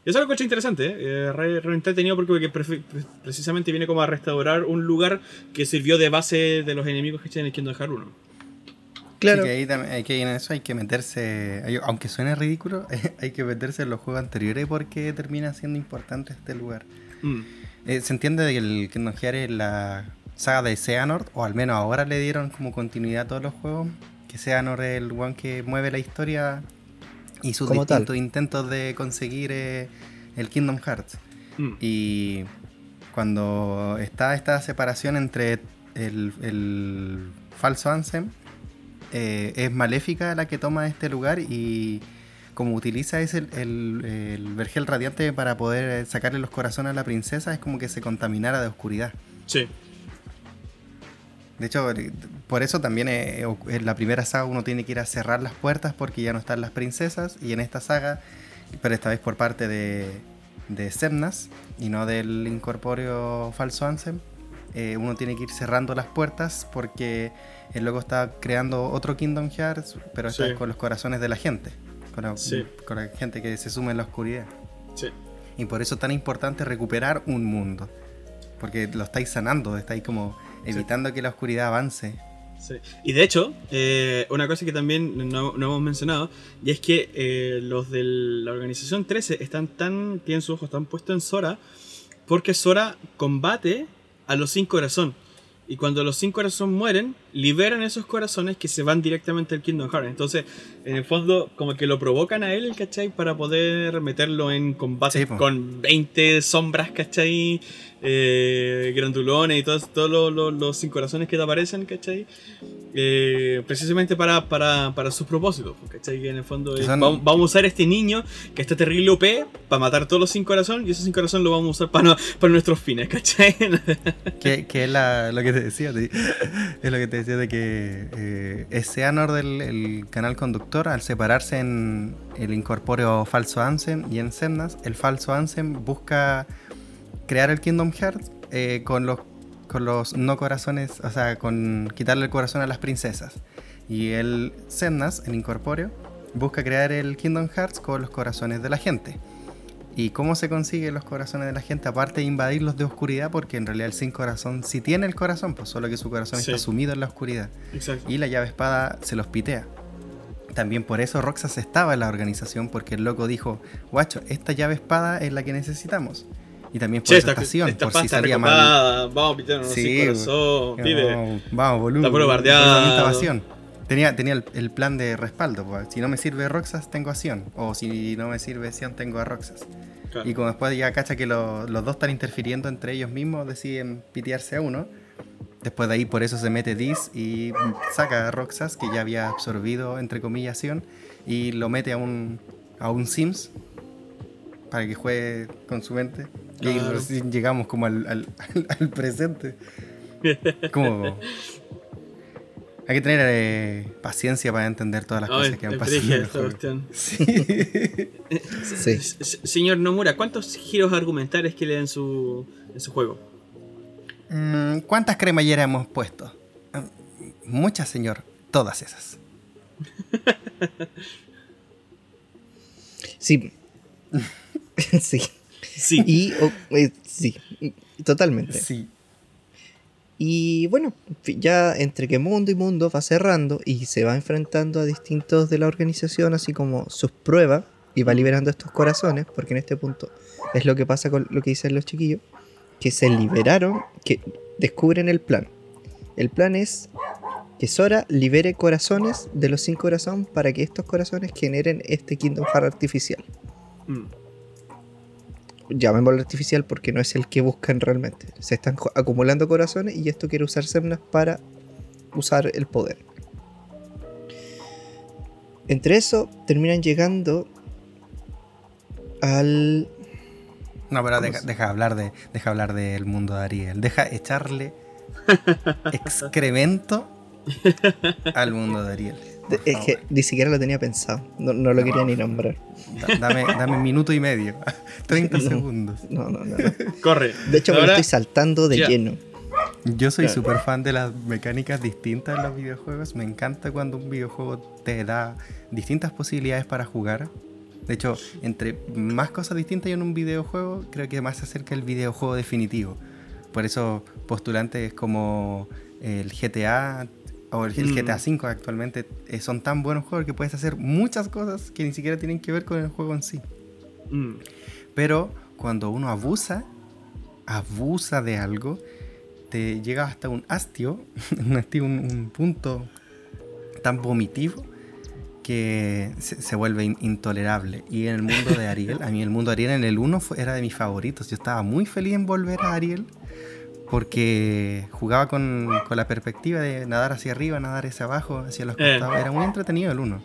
S2: Y eso es algo interesante, ¿eh? eh re, re, entretenido porque, porque pre, precisamente viene como a restaurar un lugar que sirvió de base de los enemigos que en el Kingdom Hearts 1.
S3: Claro. Sí, que ahí, hay que, en eso hay que meterse, aunque suene ridículo, hay que meterse en los juegos anteriores porque termina siendo importante este lugar. Mm. Eh, se entiende que el Kingdom Hearts es la saga de Xehanort, o al menos ahora le dieron como continuidad a todos los juegos, que Xehanort es el one que mueve la historia y sus distintos intentos de conseguir eh, el Kingdom Hearts. Mm. Y cuando está esta separación entre el, falso Ansem, eh, es Maléfica la que toma este lugar y como utiliza ese, el, el, vergel radiante para poder sacarle los corazones a la princesa, es como que se contaminara de oscuridad.
S2: Sí.
S3: De hecho, por eso también eh, en la primera saga uno tiene que ir a cerrar las puertas porque ya no están las princesas. Y en esta saga, pero esta vez por parte de, de Semnas y no del incorpóreo falso Ansem, eh, uno tiene que ir cerrando las puertas porque el loco está creando otro Kingdom Hearts, pero esta vez con los corazones de la gente. Con la, con la, gente que se suma en la oscuridad.
S2: Sí.
S3: Y por eso es tan importante recuperar un mundo. Porque lo estáis sanando, estáis como evitando que la oscuridad avance.
S2: Sí. Y de hecho, eh, una cosa que también no, hemos mencionado, y es que eh, los de la organización 13 están tan, tienen sus ojos tan puestos en Sora, porque Sora combate a los cinco corazón. Y cuando los cinco corazones mueren, liberan esos corazones que se van directamente al Kingdom Hearts. Entonces, en el fondo, como que lo provocan a él, ¿cachai? Para poder meterlo en combate con 20 sombras, ¿cachai? eh, grandulones y todos, todos los, los, sin corazones que te aparecen, ¿cachai? Eh, precisamente para, para, para, sus propósitos, ¿cachai? Que en el fondo vamos, a usar este niño que está terrible OP para matar todos los sin corazón y esos sin corazón lo vamos a usar para, para nuestros fines, ¿cachai?
S3: que, que es la, lo que te decía, es lo que te decía de que eh, ese Anor del el canal conductor, al separarse en el incorpóreo falso Ansem y en Semnas, el falso Ansem busca crear el Kingdom Hearts eh, con, los, con los no corazones, o sea, con quitarle el corazón a las princesas. Y el Semnas, el incorpóreo, busca crear el Kingdom Hearts con los corazones de la gente. ¿Y cómo se consigue los corazones de la gente? Aparte de invadirlos de oscuridad, porque en realidad el sin corazón sí tiene el corazón, pues solo que su corazón está sumido en la oscuridad. Y la llave espada se los pitea. También por eso Roxas estaba en la organización, porque el loco dijo, guacho, esta llave espada es la que necesitamos. Y también por esa estación, por si salía mal.
S2: Vamos a pitar sí, corazón,
S3: Vamos, vamos, boludo.
S2: Está puro bardeado.
S3: Tenía, tenía el, plan de respaldo. Pues. Si no me sirve Roxas, tengo a Sion. O si no me sirve Sion, tengo a Roxas. Y como después ya cacha que los dos están interfiriendo entre ellos mismos, deciden pitearse a uno. Después de ahí, por eso se mete Diz y saca a Roxas, que ya había absorbido, entre comillas, Sion, y lo mete a un, a un Sims para que juegue con su mente. Y recién llegamos como al, al, al presente. Como... Hay que tener eh, paciencia para entender todas las cosas que han pasado.
S2: Sí. sí. Señor Nomura, ¿cuántos giros argumentales que le dan su, en su juego?
S3: Mm, ¿Cuántas cremalleras hemos puesto? Mm, muchas, señor. Todas esas.
S1: sí. sí.
S2: Sí.
S1: Y, eh, sí, totalmente.
S3: Sí.
S1: Y bueno, ya entre que mundo y mundo va cerrando y se va enfrentando a distintos de la organización, así como sus pruebas, y va liberando estos corazones, porque en este punto es lo que pasa con lo que dicen los chiquillos, que se liberaron, que descubren el plan. El plan es que Sora libere corazones de los cinco corazones para que estos corazones generen este Kingdom Heart artificial. Mm llamémoslo artificial porque no es el que buscan realmente. Se están acumulando corazones y esto quiere usar Semnas para usar el poder. Entre eso terminan llegando al...
S3: No, pero deja, hablar de, deja hablar del mundo de Ariel. Deja echarle excremento al mundo de Ariel.
S1: Es que ni siquiera lo tenía pensado. No, lo quería ni nombrar.
S3: dame, dame un minuto y medio. 30 segundos.
S1: No, no, no,
S2: Corre.
S1: De hecho, me estoy saltando de lleno.
S3: Yo soy súper fan de las mecánicas distintas en los videojuegos. Me encanta cuando un videojuego te da distintas posibilidades para jugar. De hecho, entre más cosas distintas hay en un videojuego, creo que más se acerca el videojuego definitivo. Por eso postulantes como el GTA o el, el
S2: Mm.
S3: GTA V actualmente eh, son tan buenos juegos que puedes hacer muchas cosas que ni siquiera tienen que ver con el juego en sí.
S2: Mm.
S3: Pero cuando uno abusa, abusa de algo, te llega hasta un hastio, un, hastio, un, un punto tan vomitivo que se, se vuelve in- intolerable. Y en el mundo de Ariel, a mí el mundo de Ariel en el 1 fue- era de mis favoritos. Yo estaba muy feliz en volver a Ariel porque jugaba con, con la perspectiva de nadar hacia arriba, nadar hacia abajo, hacia los
S2: Eh.
S3: costados. Era muy entretenido el 1.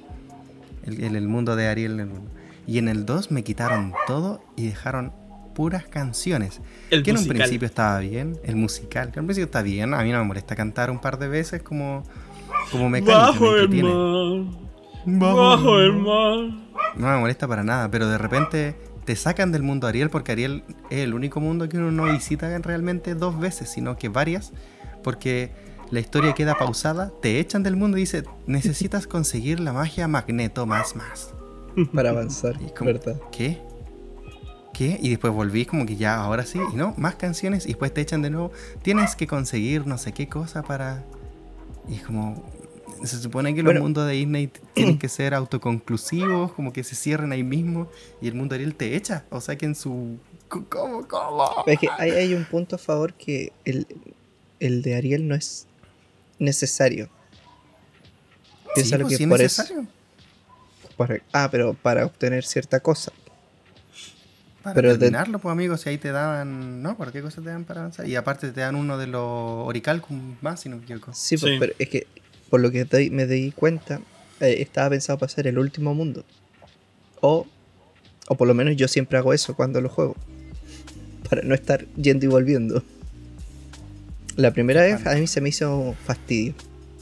S3: El, el- el mundo de Ariel en el 1. Y en el 2 me quitaron todo y dejaron puras canciones.
S2: El
S3: que en un principio estaba bien, el musical, que en un principio está bien, a mí no me molesta cantar un par de veces como, como mecánica.
S2: Bajo el mar. Bajo el mar.
S3: No me molesta para nada, pero de repente te sacan del mundo Ariel porque Ariel es el único mundo que uno no visita realmente dos veces, sino que varias, porque la historia queda pausada, te echan del mundo y dice, necesitas conseguir la magia magneto más más.
S1: Para avanzar,
S3: Y como,
S1: ¿verdad?
S3: ¿Qué? ¿Qué? Y después volví como que ya, ahora sí, y no, más canciones, y después te echan de nuevo, tienes que conseguir no sé qué cosa para... Y es como... Se supone que
S1: Bueno.
S3: los mundos de Disney tienen que ser autoconclusivos, como que se cierren ahí mismo, y el mundo Ariel te echa, o sea que en su... ¿Cómo? ¿Cómo?
S1: Es que hay, hay un punto a favor que el, el de Ariel no es necesario. Piensa
S3: Sí,
S1: lo
S3: pues,
S1: que
S3: sí es
S1: por eso.
S3: necesario.
S1: para- ah, pero para obtener cierta cosa.
S3: Para
S1: Pero de-
S3: terminarlo, pues amigos, si ahí te daban... ¿No? ¿Por qué cosas te dan para avanzar? Y aparte te dan uno de los Oricalcum más, si no me equivoco.
S1: Sí, pues,
S2: Sí.
S1: pero es que por lo que doy- me di cuenta, eh, estaba pensado para ser el último mundo. O, o por lo menos yo siempre hago eso cuando lo juego. Para no estar yendo y volviendo. La primera vez a mí se me hizo fastidio.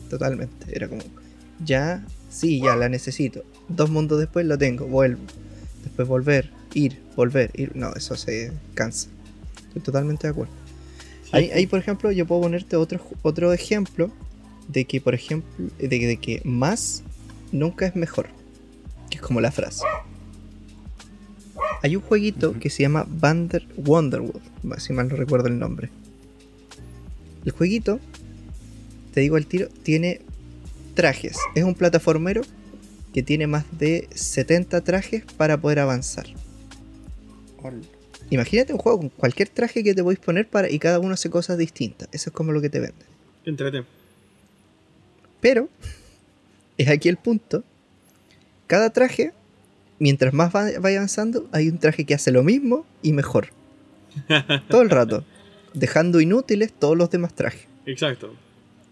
S1: Totalmente. Era como, ya, sí, ya la necesito. Dos mundos después lo tengo, vuelvo. Después volver, ir, volver, ir. No, eso se cansa. Estoy totalmente de acuerdo. Ahí, ahí, por ejemplo, yo puedo ponerte otro, otro ejemplo de que, por ejemplo, de, que- de que más nunca es mejor. Que es como la frase. Hay un jueguito que se llama Wander Wonderworld, si mal no recuerdo el nombre. El jueguito, te digo al tiro, tiene trajes. Es un plataformero que tiene más de 70 trajes para poder avanzar. Imagínate un juego con cualquier traje que te podéis poner para y cada uno hace cosas distintas. Eso es como lo que te venden.
S2: Entrete.
S1: Pero es aquí el punto. Cada traje, mientras más va, vaya avanzando, hay un traje que hace lo mismo y mejor. Todo el rato. Dejando inútiles todos los demás trajes.
S2: Exacto.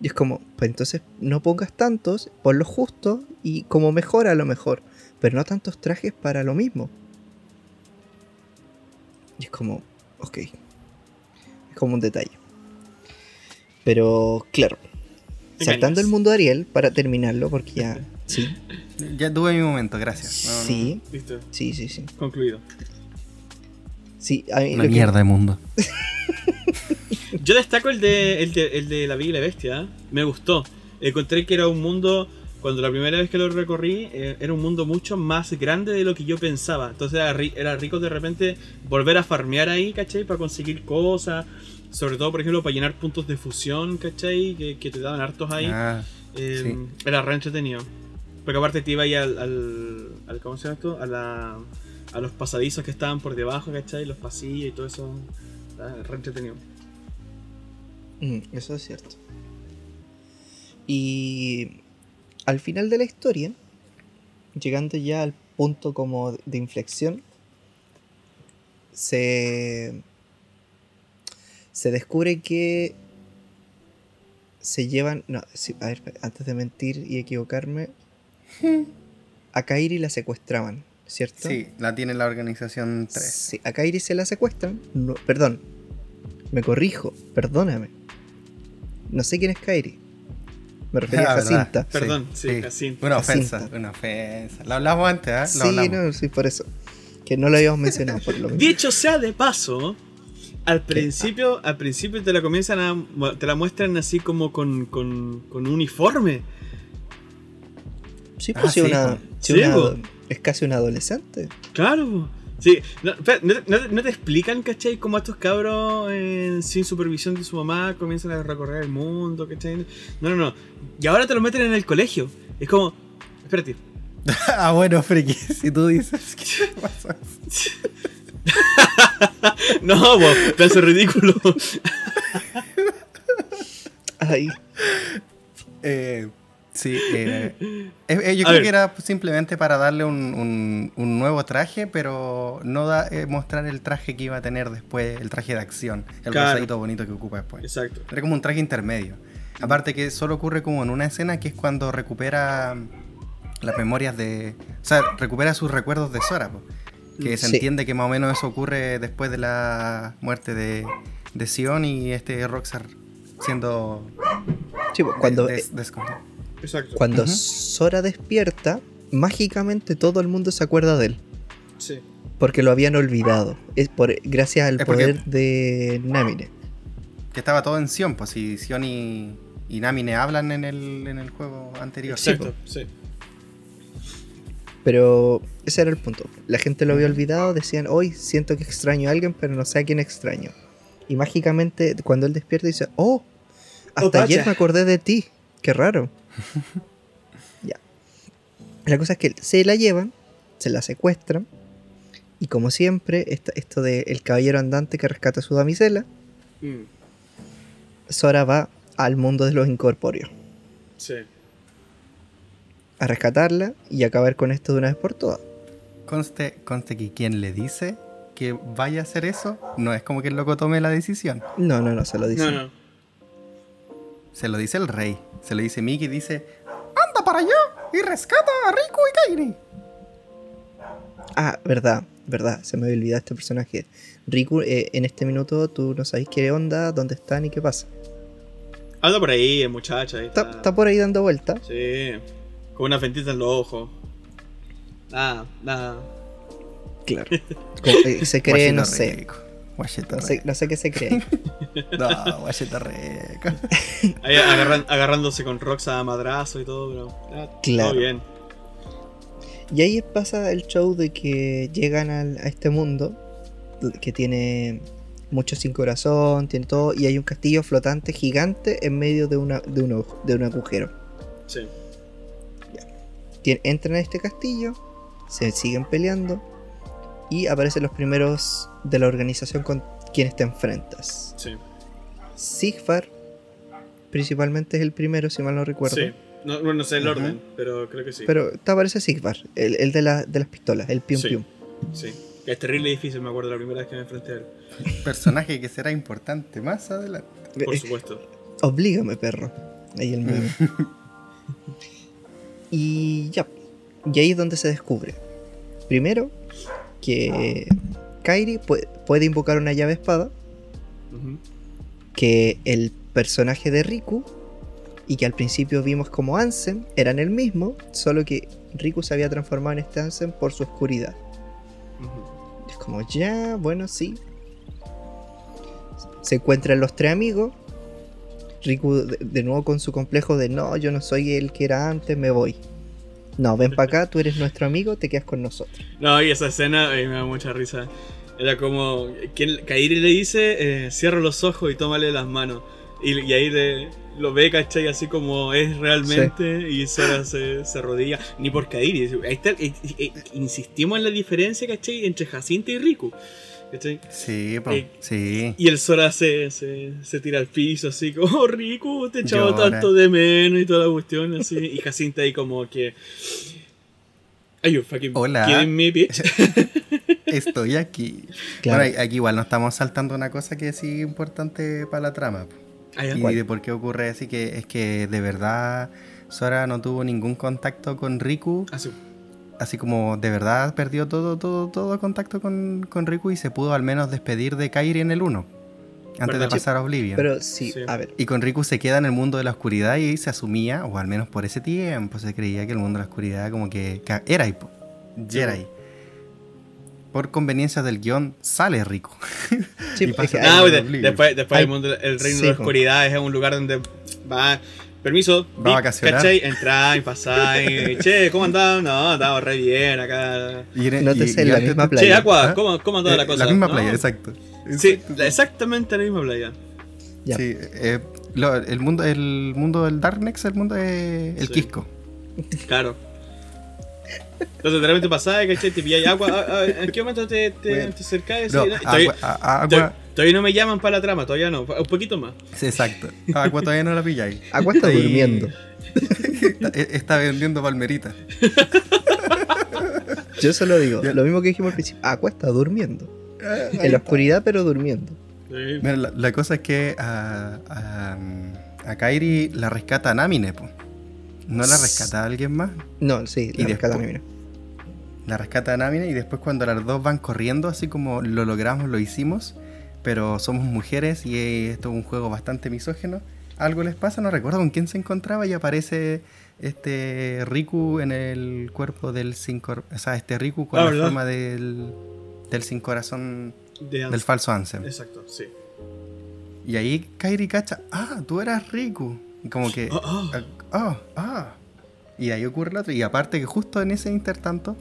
S1: Y es como, pues entonces no pongas tantos, pon lo justo y como mejora lo mejor. Pero no tantos trajes para lo mismo. Y es como, ok. Es como un detalle. Pero claro. Saltando el mundo de Ariel, para terminarlo, porque ya. Sí,
S3: Ya tuve mi momento, gracias. No, no.
S1: sí,
S2: Listo.
S1: sí, sí, sí.
S2: Concluido.
S1: Sí, a mí
S3: Una
S1: lo que-
S3: mierda de mundo.
S2: Yo destaco el de, el de, el de La Bella y la Bestia. ¿eh? Me gustó. Encontré que era un mundo. Cuando la primera vez que lo recorrí, eh, era un mundo mucho más grande de lo que yo pensaba. Entonces era, ri- era rico de repente volver a farmear ahí, ¿cachai? Para conseguir cosas. Sobre todo, por ejemplo, para llenar puntos de fusión, ¿cachai? Que, que te daban hartos ahí.
S3: Ah,
S2: Eh,
S3: sí.
S2: Era re entretenido. Porque aparte te iba ahí al, al, al- ¿Cómo se llama esto? A, la, a los pasadizos que estaban por debajo, ¿cachai? Los pasillos y todo eso. Era re entretenido.
S1: Mm, eso es cierto. Y al final de la historia, llegando ya al punto como de inflexión, se, se descubre que se llevan... No, sí, a ver, antes de mentir y equivocarme, a Kairi la secuestraban, ¿cierto?
S3: sí, la tiene la organización 3.
S1: Sí, a Kairi se la secuestran. No, perdón, me corrijo, perdóname. No sé quién es Kairi. Me refería
S3: Ah,
S1: a
S3: ¿verdad?
S1: Jacinta.
S2: Perdón, sí, Jacinta.
S3: Una
S1: Jacinta.
S3: ofensa, una ofensa. Lo hablamos antes, ¿eh? Lo
S1: Sí,
S3: hablamos.
S1: no, sí, por eso. Que no lo habíamos mencionado por lo menos.
S2: Dicho sea de paso, al principio, al principio te la comienzan a. te la muestran así como con, con, con un uniforme.
S1: Sí,
S3: Ah,
S1: pues sí,
S3: sí,
S1: una,
S3: po.
S1: sí,
S2: Sí,
S1: una-
S2: po.
S1: es casi un adolescente.
S2: Claro. Sí, no, ¿no, no- no te explican, cachai, cómo estos cabros eh, sin supervisión de su mamá comienzan a recorrer el mundo, cachai? No, no, no. Y ahora te lo meten en el colegio. Es como, espérate.
S3: ah, bueno, friki, si tú dices que pasa.
S2: No, vos, pedazo ridículo.
S1: Ay,
S3: Eh, sí, eh, eh, eh, yo
S2: A
S3: creo
S2: ver.
S3: que era simplemente para darle un, un- un nuevo traje, pero no da, eh, mostrar el traje que iba a tener después, el traje de acción, el
S2: Claro.
S3: rosadito bonito que ocupa después.
S2: Exacto.
S3: Era como un traje intermedio. Aparte que solo ocurre como en una escena que es cuando recupera las memorias de... O sea, recupera sus recuerdos de Sora. po. Que se
S1: Sí.
S3: entiende que más o menos eso ocurre después de la muerte de, de Sion y este Roxar siendo...
S1: sí, pues, cuando,
S3: des- desconocido.
S2: Exacto.
S1: cuando. Sora despierta, mágicamente todo el mundo se acuerda de él.
S2: Sí.
S1: Porque lo habían olvidado. Es por, gracias al poder de Namine.
S3: Que estaba todo en Sion, pues si Sion y, y Namine hablan en el, en el juego anterior.
S2: Exacto, sí.
S1: Pero ese era el punto. La gente lo había olvidado, decían, hoy siento que extraño a alguien, pero no sé a quién extraño. Y mágicamente, cuando él despierta, dice, oh, hasta
S2: Oh,
S1: ayer
S2: pacha.
S1: me acordé de ti. Qué raro. ya. La cosa es que se la llevan, se la secuestran, y como siempre, esta- esto de el caballero andante que rescata a su damisela,
S2: Mm,
S1: Sora va al mundo de los incorpóreos.
S2: sí.
S1: A rescatarla y acabar con esto de una vez por todas.
S3: Conste, conste que quien le dice que vaya a hacer eso, no es como que el loco tome la decisión.
S1: No, no, no, se lo dice.
S2: No, no.
S3: Se lo dice el rey. Se lo dice Mickey, dice, anda para allá y rescata a Riku y Kairi.
S1: Ah, verdad, verdad, se me había olvidado este personaje. Riku, eh, en este minuto tú no sabes qué onda, dónde están y qué pasa.
S2: Anda por ahí, muchacha. Ahí
S1: Está,
S2: está.
S1: está por ahí dando vueltas.
S2: Sí. Con una ventita en los ojos. Nada, nada.
S1: Claro. Como, eh, se cree, no sé.
S3: Guachito
S1: No sé,
S3: rico.
S1: no sé qué se cree.
S3: No, guachito rico.
S2: Ahí agarran- agarrándose con Roxa a madrazo y todo, pero. ah,
S1: Claro.
S2: Todo bien.
S1: Y ahí pasa el show de que llegan al- a este mundo que tiene mucho sin corazón, tiene todo, y hay un castillo flotante gigante en medio de, una, de, un, de un agujero.
S2: Sí.
S1: Entran a este castillo, se siguen peleando y aparecen los primeros de la organización con quienes te enfrentas.
S2: Sí.
S1: Sigfar, principalmente es el primero, si mal no recuerdo.
S2: Sí. No, no, no sé el orden, pero creo que sí.
S1: Pero te aparece Sigfar, el, el de, la- de las pistolas, el pium
S2: Sí.
S1: pium.
S2: Sí. Es terrible difícil, me acuerdo la primera vez que me enfrenté a él.
S3: Personaje que será importante más adelante.
S2: Por supuesto.
S1: Oblígame, perro. Ahí el meme. y ya. Y ahí es donde se descubre. Primero, que Kairi puede, puede invocar una llave espada. Que el personaje de Riku, y que al principio vimos como Ansem, eran el mismo, solo que Riku se había transformado en este Ansem por su oscuridad. Es como, ya, bueno, sí. Se encuentran los tres amigos. Riku de, de nuevo con su complejo de no, yo no soy el que era antes, me voy. No, ven para acá, tú eres nuestro amigo, te quedas con nosotros.
S2: No, y esa escena eh, me da mucha risa. Era como. que Kairi le dice: eh, cierra los ojos y tómale las manos. Y, y ahí le, lo ve, ¿cachai? Así como es realmente. Y Sora se, se arrodilla. Ni por Kairi. Ahí está, eh, eh, insistimos en la diferencia, ¿cachai? Entre Jacinta y Riku. ¿Cachai?
S3: Sí, po,
S2: Eh,
S3: sí.
S2: Y el Sora se, se, se tira al piso, así como, oh, Riku, te echaba tanto de menos y toda la cuestión, así. Y Jacinta ahí como que. Are you fucking
S3: Hola.
S2: kidding me, bitch?
S3: Estoy aquí.
S1: Claro.
S3: Bueno, aquí igual nos estamos saltando una cosa que sí es importante para la trama.
S2: Ah.
S3: Y
S1: ¿Cuál?
S3: de por qué ocurre así que es que de verdad Sora no tuvo ningún contacto con Riku.
S2: Ah, sí.
S3: Así como de verdad perdió todo, todo, todo contacto con, con Riku y se pudo al menos despedir de Kairi en el 1. Antes de pasar a Oblivion.
S1: Pero sí,
S2: Sí.
S1: a ver,
S3: Y con Riku se queda en el mundo de la oscuridad y se asumía, o al menos por ese tiempo, se creía que el mundo de la oscuridad como que ca- era ahí, po. Jedi. Por conveniencia del guion sale Riku.
S1: sí,
S3: y
S1: es que
S2: Ah, de- después, después el mundo, el reino
S1: sí,
S2: de la oscuridad es un lugar donde va permiso,
S3: Va vacacionar.
S2: ¿cachai? Entráis, pasáis, che, ¿cómo andaban? No, estamos re bien acá.
S3: Y en-
S1: No te
S3: y-
S1: sé,
S3: y
S1: la misma playa.
S2: Che, Aqua,
S3: ¿Ah?
S2: ¿cómo, cómo andaba
S3: Eh,
S2: la cosa?
S3: misma
S2: No.
S3: playa, exacto.
S2: Sí,
S3: Exacto.
S2: la- exactamente la misma playa.
S1: Ya.
S3: Sí, eh, lo- el, mundo, el mundo del Darknex, el mundo de el
S2: Sí.
S3: Quisco.
S2: Claro. Entonces de repente pasás, ¿cachai? Te pilláis agua. ah, ah, ¿En qué momento te, te,
S3: Bueno.
S2: te acercáis?
S3: No,
S2: Sí, todavía,
S3: agua, a- agua-
S2: todavía- todavía no me llaman para la trama, todavía no. Un poquito más.
S3: sí, exacto. Agua todavía no la pilláis.
S1: Agua está
S3: Ahí-
S1: durmiendo.
S3: está, está vendiendo palmerita.
S1: Yo se lo digo. Lo mismo que dijimos al principio. Aqua está durmiendo.
S3: Ahí
S1: En la
S3: está.
S1: oscuridad, pero durmiendo.
S2: Sí.
S3: Mira, la, la cosa es que a, a, a Kairi la rescata Namine, po. No la rescata alguien más.
S1: No, sí,
S3: Y
S1: la rescata
S3: después-
S1: mira.
S3: La rescata Namine y después cuando las dos van corriendo, así como lo logramos, lo hicimos, pero somos mujeres y esto es un juego bastante misógeno. Algo les pasa, no recuerdo con quién se encontraba y aparece este Riku en el cuerpo del sin cor- o sea, este Riku con
S2: Ah,
S3: la
S2: ¿verdad?
S3: forma del, del sin corazón
S2: De
S3: del falso Ansem.
S2: Exacto, sí.
S3: Y ahí Kairi cacha, ah, tú eras Riku. Y como que,
S2: Ah, ah.
S3: ah. Y de ahí ocurre lo otro. Y aparte que justo en ese intertanto,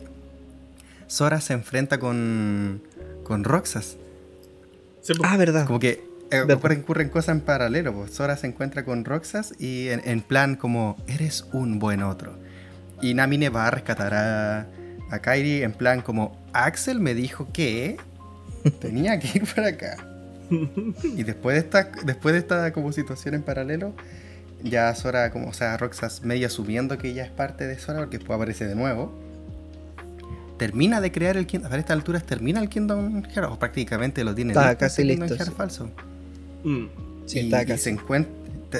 S3: Sora se enfrenta con, con Roxas.
S2: Sí.
S1: Ah, verdad.
S3: Como que eh, ocurren, ocurren cosas en paralelo. Pues. Sora se encuentra con Roxas y en, en plan como, eres un buen otro. Y Namine va a rescatar a, a Kairi en plan como, Axel me dijo que tenía que ir para acá. Y después de esta, después de esta como situación en paralelo, ya Sora, como, o sea, Roxas medio asumiendo que ella es parte de Sora, porque después aparece de nuevo. Termina de crear el Kingdom. A esta altura termina el Kingdom Hearts, o prácticamente lo tiene
S1: Está
S3: listo,
S1: casi
S3: este Kingdom
S1: listo,
S3: Hearts
S1: sí.
S3: falso.
S2: Mm.
S1: Sí,
S3: y,
S1: está
S3: y
S1: casi.
S3: se encuentra.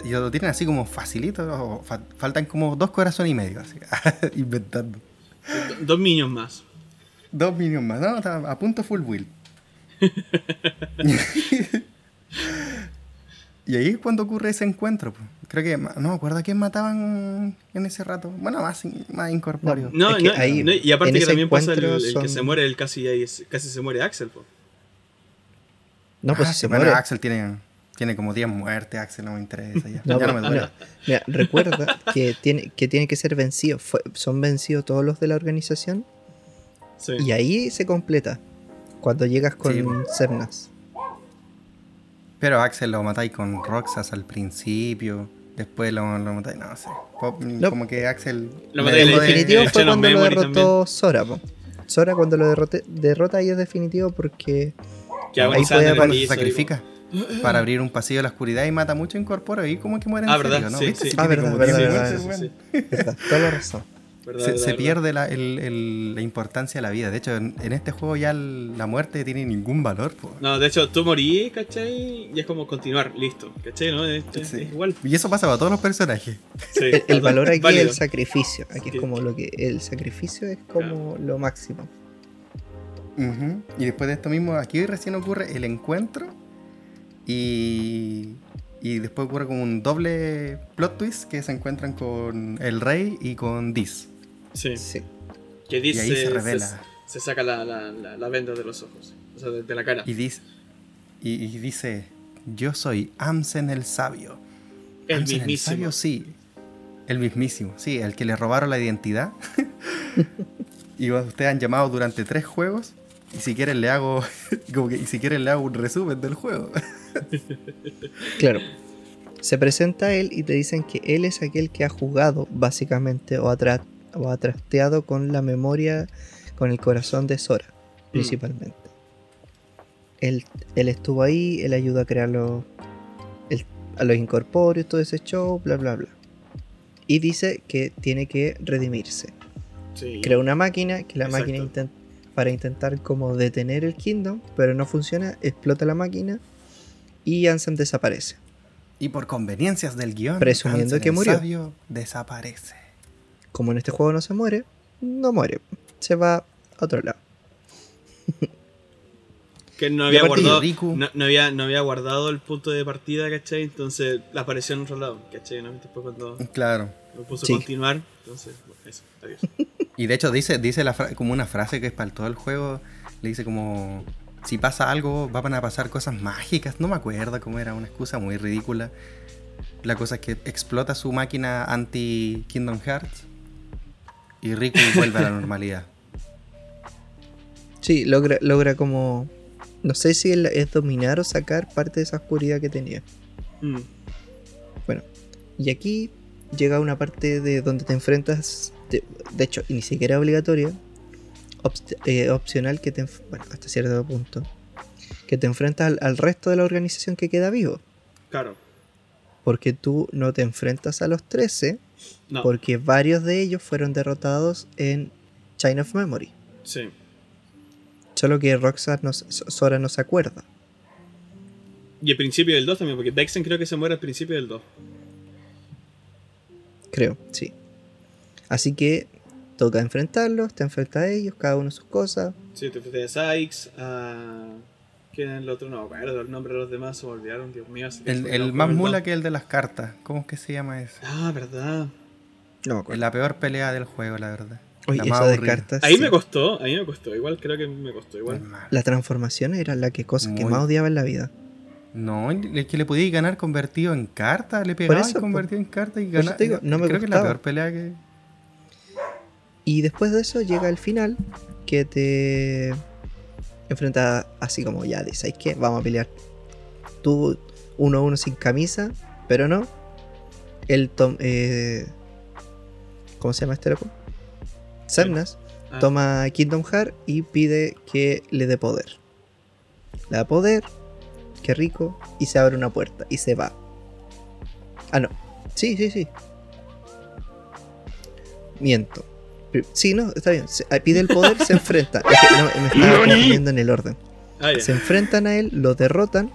S3: Y lo tienen así como facilito, o fa- faltan como dos corazones y medio, así, inventando.
S2: Do- Dos niños más.
S3: Dos minions más, no, está a punto full build. y ahí es cuando ocurre ese encuentro. pues. Creo que, no me acuerdo a quién mataban en ese rato. Bueno, más, más incorpóreo.
S2: No,
S1: Es que
S2: no,
S1: ahí,
S2: no, y aparte que
S1: ese
S2: también pasa el,
S1: encuentro
S2: el que se muere, el casi, casi se muere Axel, po.
S1: No, pues
S3: Ah,
S1: se
S3: bueno,
S1: muere.
S3: Axel tiene, tiene como 10 muertes, Axel no me interesa ya.
S1: No,
S3: ya no
S1: pero-
S3: me duele.
S1: no. Mira, recuerda que tiene, que tiene que ser vencido. Fue- son vencidos todos los de la organización.
S2: Sí.
S1: Y ahí se completa. Cuando llegas con
S3: Sí.
S1: Cernas.
S3: Pero a Axel lo matáis con Roxas al principio. Después lo, lo matáis, no sé. Po- Como que Axel.
S2: Lo matáis
S3: de-
S1: definitivo fue cuando lo derrotó Sora. po. Sora cuando lo derrote, derrota ahí es definitivo porque
S2: que
S1: ahí puede
S3: cuando se sacrifica para abrir un pasillo de la oscuridad y mata mucho incorpóreo y como que muere en
S2: Ah,
S3: serio,
S2: ¿verdad?
S3: ¿no?
S2: Sí,
S3: ¿Viste?
S2: sí.
S1: Ah, verdad,
S3: como
S1: verdad,
S3: 10
S1: verdad,
S3: muertes,
S2: sí,
S3: weón.
S2: sí, sí.
S1: verdad, toda la razón.
S2: Verdad,
S3: Se,
S2: verdad,
S3: se
S2: verdad.
S3: pierde la, el- el- la importancia de la vida. De hecho, en, en este juego ya el- la muerte tiene ningún valor. po.
S2: No, de hecho, tú morís, ¿cachai? Y es como continuar, listo, ¿cachai? ¿No? Es, es-
S3: Sí.
S2: es igual.
S3: Y eso pasa para todos los personajes.
S2: Sí,
S1: El, el valor aquí
S2: válido.
S1: es el sacrificio. Aquí
S2: Sí.
S1: es como lo que. El sacrificio es como lo máximo.
S3: Y después de esto mismo, aquí recién ocurre el encuentro y, y después ocurre como un doble plot twist que se encuentran con el rey y con Dis.
S2: Sí.
S1: Sí.
S2: Que
S3: Y
S2: dice.
S3: ahí se revela.
S2: Se, saca la, la, la, la venda de los ojos. O sea, de, de la cara.
S3: Y, dis- y, y dice, yo soy Amsen el sabio.
S2: el
S3: Amsen
S2: mismísimo.
S3: sabio, sí. El mismísimo, sí, el que le robaron la identidad. y ustedes han llamado durante tres juegos. Y si quieren le hago. como que, y si quieren le hago un resumen del juego.
S1: Claro. Se presenta él y te dicen que él es aquel que ha jugado, básicamente, o ha, tra- o ha trasteado con la memoria, con el corazón de Sora, principalmente. Él, él estuvo ahí, él ayudó a crear los, el- a los incorpóreos, todo ese show, bla, bla, bla. Y dice que tiene que redimirse.
S2: Sí.
S1: Crea una máquina, que la
S2: Exacto.
S1: máquina para intentar como detener el Kingdom, pero no funciona, explota la máquina y Ansem desaparece.
S3: Y por conveniencias del guion,
S1: Presumiendo
S3: Ansem
S1: que
S3: el
S1: murió.
S3: sabio desaparece.
S1: Como en este juego no se muere, no muere. Se va a otro lado.
S2: Que no había guardado.
S3: Riku-
S2: No, no había, no había guardado el punto de partida, ¿cachai? Entonces la apareció en otro lado, ¿cachai? ¿No? Después cuando
S3: Claro.
S2: lo puso
S1: Sí.
S2: a continuar, entonces, bueno, eso, adiós.
S3: Y de hecho dice, dice la como una frase que es para todo el juego. Le dice como, si pasa algo, van a pasar cosas mágicas. No me acuerdo cómo era, una excusa muy ridícula. La cosa es que explota su máquina anti-Kingdom Hearts y Riku vuelve a la normalidad.
S1: Sí, logra, logra como. No sé si es dominar o sacar parte de esa oscuridad que tenía.
S2: Mm.
S1: Bueno, y aquí llega una parte de donde te enfrentas. De, de hecho, y ni siquiera obligatoria. obst- eh, opcional que te. Bueno, hasta cierto punto. Que te enfrentas al, al resto de la organización que queda vivo.
S2: Claro.
S1: Porque tú no te enfrentas a los 13.
S2: No.
S1: Porque varios de ellos fueron derrotados en Chain of Memory.
S2: Sí.
S1: Solo que Roxas no, Sora no se acuerda.
S2: Y el principio del 2 también, porque Vexen creo que se muere al principio del 2.
S1: Creo, sí. Así que toca enfrentarlos, te enfrentas a ellos, cada uno sus cosas.
S2: Sí, te enfrentas a Sykes, a. ¿Quién es el otro? No, me acuerdo el nombre de los demás, se me olvidaron, Dios mío.
S3: El, el
S2: no
S3: más
S2: el
S3: mula que el de las cartas. ¿Cómo es que se llama eso?
S2: Ah, verdad.
S1: No me
S3: Es
S1: acuerdo.
S3: la peor pelea del juego, la verdad.
S1: Oye,
S3: la
S1: eso
S3: más
S1: de cartas.
S2: Ahí
S1: sí.
S2: me costó, ahí me costó. Igual creo que me costó, igual.
S1: La transformación era la que cosa que más odiaba en la vida.
S3: No, es que le podías ganar convertido en carta, le pegabas
S1: eso,
S3: y convertido en carta y
S1: digo, no me
S3: Creo que es la peor pelea que.
S1: Y después de eso llega el final que te enfrenta así como ya, de, ¿sabes qué? Vamos a pelear. Tú uno a uno sin camisa, pero no. Él tom eh, ¿Cómo se llama este loco? Semnas
S2: Ah,
S1: toma Kingdom Heart y pide que le dé poder. Le da poder, qué rico, y se abre una puerta y se va. Ah, no. Sí, sí, sí. Miento. Sí, no, está bien. Se- ah, pide el poder, se enfrenta. Es que no, me estaba confundiendo en el orden.
S2: ah.
S1: Se enfrentan a él, lo derrotan,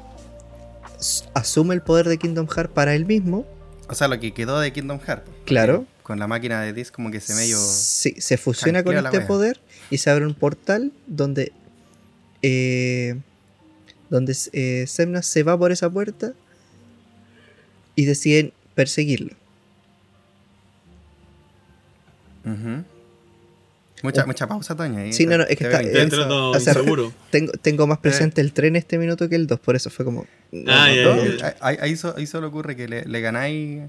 S1: asume el poder de Kingdom Heart para él mismo.
S3: O sea, lo que quedó de Kingdom Hearts.
S1: Claro.
S3: Con la máquina de disc como que se medio.
S1: Sí, se fusiona con este
S3: wea.
S1: poder y se abre un portal donde eh, donde eh, Semnas se va por esa puerta y deciden perseguirlo.
S3: Ujú. Mucha,
S1: Oh.
S3: mucha pausa, Toño. ahí.
S1: Sí, no, no, es que está- o sea. Tengo, tengo más
S3: Eh.
S1: presente el tren este minuto que el 2, por eso fue como... no,
S2: Ah,
S1: no,
S2: ya,
S1: no.
S2: ya,
S3: Ahí, ahí so- ahí solo ocurre que le, le ganáis,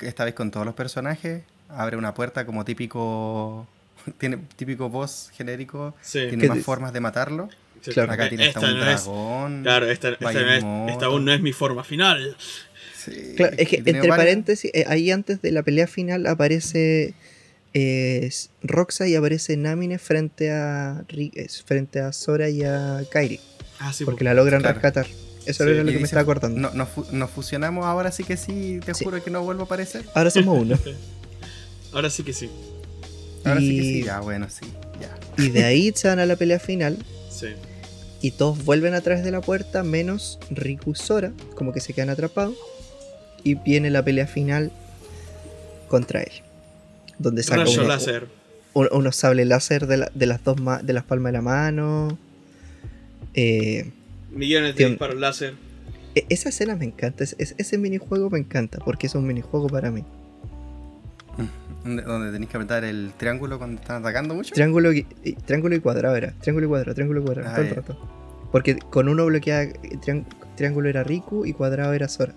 S3: esta vez con todos los personajes, abre una puerta como típico tiene típico boss genérico,
S2: Sí.
S3: tiene
S1: ¿Qué
S3: más formas de matarlo.
S1: Claro.
S3: Acá tiene
S2: Esta
S3: hasta un
S2: no es-
S3: dragón.
S2: Claro, esta, esta, no es- esta aún no es mi forma final.
S3: Sí,
S1: Claro, es que entre
S3: varias-
S1: paréntesis, eh, ahí antes de la pelea final aparece eh, Roxa y aparece Namine frente a eh, frente a Sora y a Kairi,
S2: Ah, sí,
S1: porque la logran
S3: claro.
S1: rescatar. Eso
S2: Sí,
S1: era lo que me estaba acordando.
S3: "No- nos, fu- nos fusionamos ahora sí que sí, te
S1: Sí.
S3: juro que no vuelvo a aparecer.
S1: Ahora somos uno.
S2: Ahora sí que sí.
S3: Ahora sí que sí, ya, bueno, sí, ya.
S1: y de ahí se van a la pelea final
S2: Sí.
S1: y todos vuelven a través de la puerta menos Riku y Sora, como que se quedan atrapados y viene la pelea final contra él. Donde saca
S2: Rayo
S1: uno-
S2: láser.
S1: un- unos sables láser de, la- de las dos ma- de las palmas de la mano. Eh,
S2: Millones de disparos láser.
S1: e- esa escena me encanta, es- es- ese minijuego me encanta porque es un minijuego para mí.
S3: Donde, donde tenéis que apretar el triángulo cuando están atacando mucho.
S1: Triángulo y, y- triángulo y cuadrado era, triángulo y cuadrado, triángulo y cuadrado,
S3: Ah,
S1: todo el rato. Porque con uno bloqueaba, eh, trián- triángulo era Riku y cuadrado era Sora.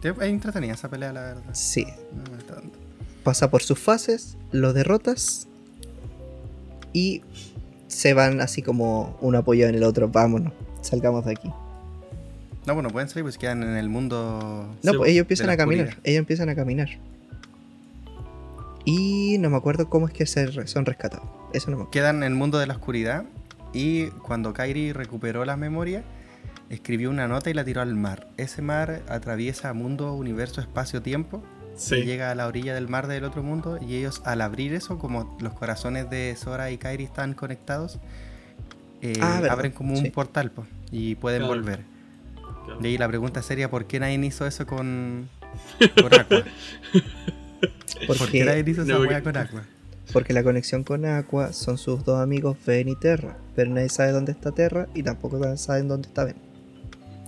S3: Te- Es entretenida esa pelea, la verdad.
S1: Sí,
S3: No me está dando.
S1: pasa por sus fases, lo derrotas y se van así como uno apoyado en el otro, vámonos, salgamos de aquí.
S3: No, bueno, pueden salir, pues quedan en el mundo.
S1: No, pues ellos empiezan a caminar,
S3: oscuridad.
S1: ellos empiezan a caminar. Y no me acuerdo cómo es que se re- son rescatados. Eso no me acuerdo.
S3: Quedan en el mundo de la oscuridad. Y cuando Kairi recuperó la memoria, escribió una nota y la tiró al mar. Ese mar atraviesa mundo, universo, espacio, tiempo. Y
S2: Sí.
S3: llega a la orilla del mar del otro mundo. Y ellos, al abrir eso, como los corazones de Sora y Kairi están conectados, eh,
S1: Ah,
S3: abren como
S1: sí.
S3: un portal po, y pueden
S2: Claro.
S3: volver. Y ahí la pregunta sería: ¿por qué nadie hizo eso con, con Aqua? ¿Por qué
S1: Porque,
S3: nadie hizo esa
S2: No,
S3: wea
S2: porque-
S3: con Aqua?
S1: porque la conexión con Aqua son sus dos amigos Ben y Terra. Pero nadie sabe dónde está Terra y tampoco saben dónde está Ben.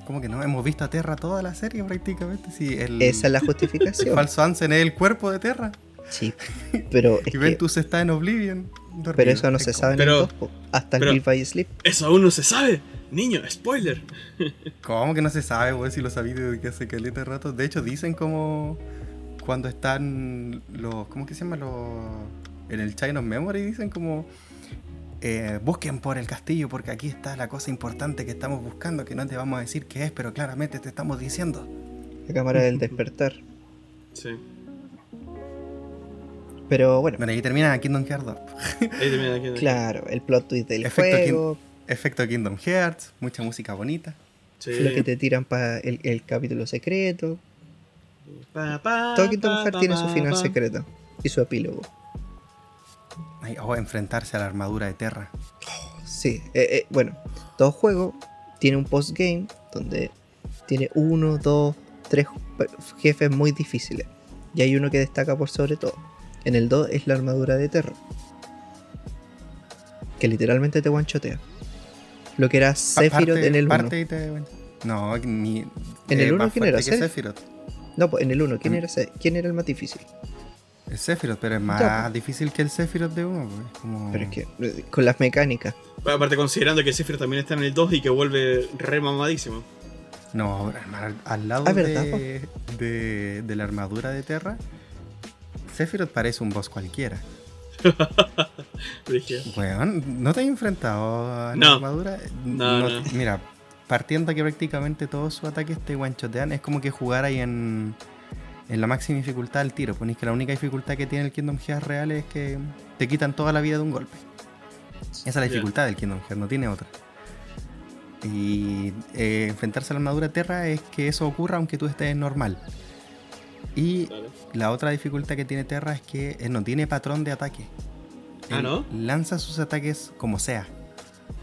S3: Como que no hemos visto a Terra toda la serie prácticamente. Si el,
S1: Esa es la
S3: el
S1: justificación.
S3: falso Ansem es el cuerpo de Terra.
S1: Sí, pero es
S3: Y
S1: que
S3: Ventus está en Oblivion. Dormido,
S1: Pero eso no
S3: es
S1: se sabe en
S2: Pero-
S1: el 2, po. hasta Live by Sleep.
S2: Eso aún no se sabe. Niño, spoiler.
S3: ¿Cómo que no se sabe, weón? Si lo sabí desde que hace caleta de rato. De hecho, dicen como cuando están los. ¿Cómo que se llama? Los. En el Chain of Memory dicen como. eh, busquen por el castillo porque aquí está la cosa importante que estamos buscando, que no te vamos a decir qué es, pero claramente te estamos diciendo.
S1: La cámara del despertar.
S2: Sí.
S1: Pero bueno,
S3: Bueno, ahí termina Kingdom Hearts 2.
S2: Ahí termina aquí.
S1: claro, el plot twist del
S3: Efecto
S1: juego,
S3: Efecto Kingdom Hearts, mucha música bonita.
S2: Sí.
S1: lo que te tiran para el, el capítulo secreto.
S2: Pa, pa,
S1: Todo Kingdom Hearts
S2: pa,
S1: tiene su final
S2: pa.
S1: secreto y su epílogo.
S3: Ay, oh, enfrentarse a la armadura de Terra.
S1: Sí, eh, eh, bueno, todo juego tiene un postgame donde tiene uno, dos, tres jefes muy difíciles. Y hay uno que destaca por sobre todo. En el 2 es la armadura de Terra. Que literalmente te guanchotea. Lo que era Sephiroth en el 1.
S3: parte y te- No, ni.
S1: ¿En el
S3: eh,
S1: uno
S3: más
S1: quién era?
S3: Sephiroth.
S1: No, pues en el 1, ¿quién,
S3: Mm.
S1: era, Se- ¿quién era el más difícil?
S3: Es Sephiroth, pero es más
S1: Ya,
S3: difícil que el Sephiroth de uno. pues, es como-
S1: Pero es que eh, con las mecánicas.
S2: Bueno, Aparte considerando que Sephiroth también está en el 2 y que vuelve re mamadísimo.
S3: No, al, al lado
S1: Ah, ¿verdad,
S3: de, de, de la armadura de Terra, Sephiroth parece un boss cualquiera. Weón, ¿no te has enfrentado a la
S2: No.
S3: armadura?
S2: No, no.
S3: Mira, partiendo que prácticamente todos sus ataques te guanchotean, es como que jugar ahí en, en la máxima dificultad al tiro. Ponéis que la única dificultad que tiene el Kingdom Hearts real es que te quitan toda la vida de un golpe. Esa es la dificultad del Kingdom Hearts, no tiene otra. Y eh, enfrentarse a la armadura Terra es que eso ocurra aunque tú estés normal. Y. la otra dificultad que tiene Terra es que él no tiene patrón de ataque.
S2: Ah, ¿no?
S3: Lanza sus ataques como sea.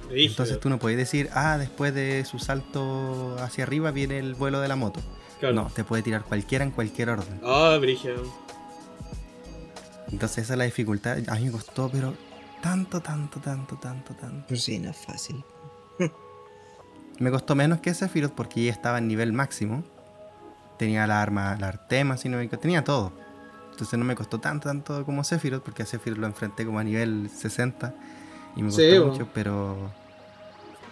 S2: Brígido.
S3: Entonces tú no puedes decir, ah, después de su salto hacia arriba viene el vuelo de la moto.
S2: Claro.
S3: No, te puede tirar cualquiera en cualquier orden.
S2: Ah, brígido.
S3: Entonces esa es la dificultad. A mí me costó, pero tanto, tanto, tanto, tanto, tanto.
S1: Pues sí, no es fácil.
S3: Me costó menos que Sephiroth porque ya estaba en nivel máximo. Tenía la arma, la Artema, si no me equivoco, tenía todo. Entonces no me costó tanto, tanto como Sephiroth, porque a Sephiroth lo enfrenté como a nivel 60 y me costó
S2: Sí,
S3: mucho, pero.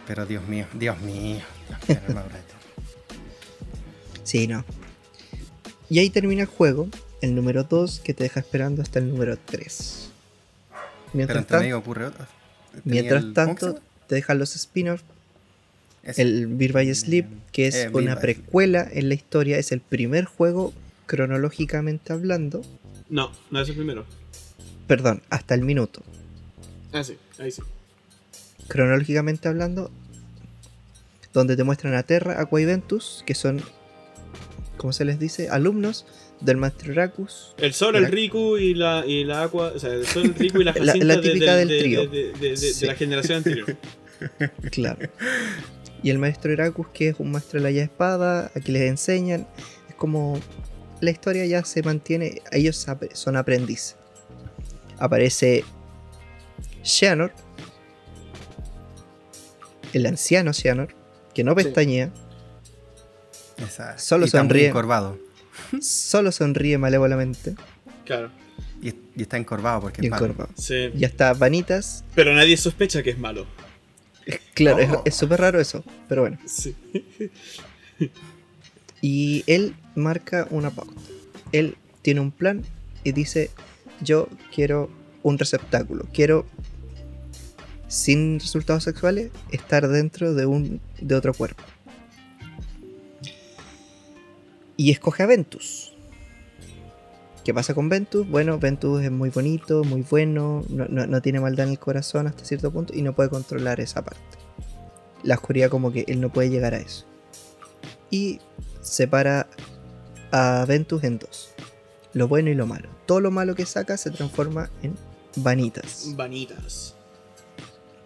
S3: Pero Dios mío, Dios mío. Dios.
S1: Sí, no. Y ahí termina el juego, el número 2, que te deja esperando hasta el número 3.
S3: Pero
S1: Mientras,
S3: entre
S1: tanto,
S3: ocurre otra.
S1: Mientras
S3: el- ¿cómo que
S1: tanto, te dejan los spin-offs. El Beer by Sleep, que es
S3: Eh,
S1: una precuela en la historia, es el primer juego cronológicamente hablando.
S2: No, no es el primero.
S1: Perdón, hasta el minuto.
S2: Ah, sí, ahí sí.
S1: Cronológicamente hablando, donde te muestran a Terra, Aqua y Ventus, que son, ¿cómo se les dice? Alumnos del Maestro Racus.
S2: El Sol, el. Riku y la, y la Aqua. O sea, el Sol, el Riku y la
S1: La-
S2: Jacinta
S1: la
S2: de-
S1: típica
S2: de,
S1: del
S2: de-
S1: trío.
S2: De, de- de- de
S1: Sí.
S2: la generación anterior.
S1: Claro. Y el maestro Heracus, que es un maestro de la llave espada, aquí les enseñan. Es como la historia ya se mantiene, ellos son aprendices. Aparece Xehanort, el anciano Xehanort, que no pestañea,
S3: Esa-
S1: Solo sonríe.
S3: encorvado.
S1: solo sonríe malévolamente
S2: Claro,
S3: Y, y está encorvado porque
S1: y
S3: es malo.
S1: encorvado.
S2: sí.
S1: Ya está Vanitas,
S2: Pero nadie sospecha que es malo.
S1: Claro, es-
S3: Oh.
S1: es súper raro eso, pero bueno.
S2: Sí.
S1: Y él marca una pauta. Él tiene un plan y dice, yo quiero un receptáculo, quiero, sin resultados sexuales, estar dentro de, un, de otro cuerpo. Y escoge a Ventus. ¿Qué pasa con Ventus? Bueno, Ventus es muy bonito, muy bueno, no, no- no tiene maldad en el corazón hasta cierto punto y no puede controlar esa parte. La oscuridad como que él no puede llegar a eso. Y separa a Ventus en dos. Lo bueno y lo malo. Todo lo malo que saca se transforma en vanitas.
S2: Vanitas.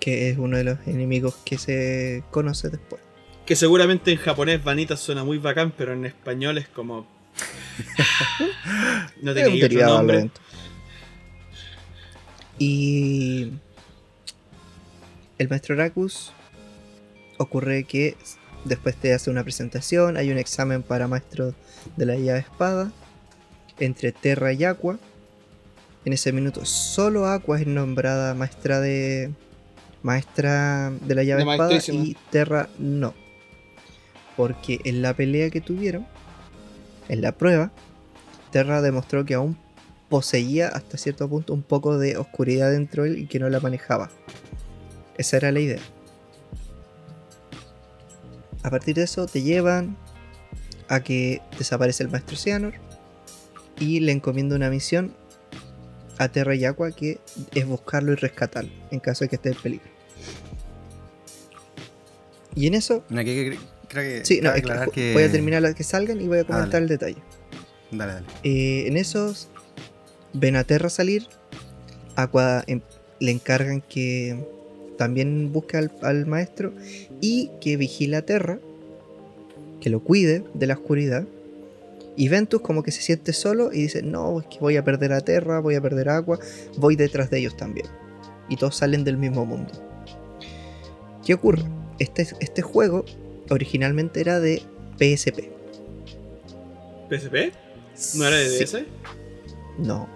S1: Que es uno de los enemigos que se conoce después.
S2: Que seguramente en japonés vanitas suena muy bacán, pero en español es como. no
S1: un
S2: otro nombre.
S1: Y el maestro Racus ocurre que después te hace una presentación, hay un examen para maestro de la llave espada entre Terra y Aqua. En ese minuto, solo Aqua es nombrada maestra de. Maestra de la llave
S2: De
S1: espada y Terra no. Porque en la pelea que tuvieron, en la prueba, Terra demostró que aún poseía hasta cierto punto un poco de oscuridad dentro de él y que no la manejaba. Esa era la idea. A partir de eso te llevan a que desaparece el maestro Cianor y le encomienda una misión a Terra y Aqua que es buscarlo y rescatarlo en caso de que esté en peligro. Y en eso,
S3: creo que
S1: sí, no, es que voy a terminar las que salgan y voy a comentar el detalle.
S3: Dale, dale.
S1: Eh, en esos ven a Terra salir. Aqua em- le encargan que también busque al, al maestro y que vigile a Terra, que lo cuide de la oscuridad. Y Ventus como que se siente solo y dice, no, es que voy a perder a Terra, voy a perder a Aqua, voy detrás de ellos también. Y todos salen del mismo mundo. ¿Qué ocurre? Este, este juego originalmente era de PSP.
S2: ¿PSP? ¿No era de
S1: Sí.
S2: DS?
S1: No.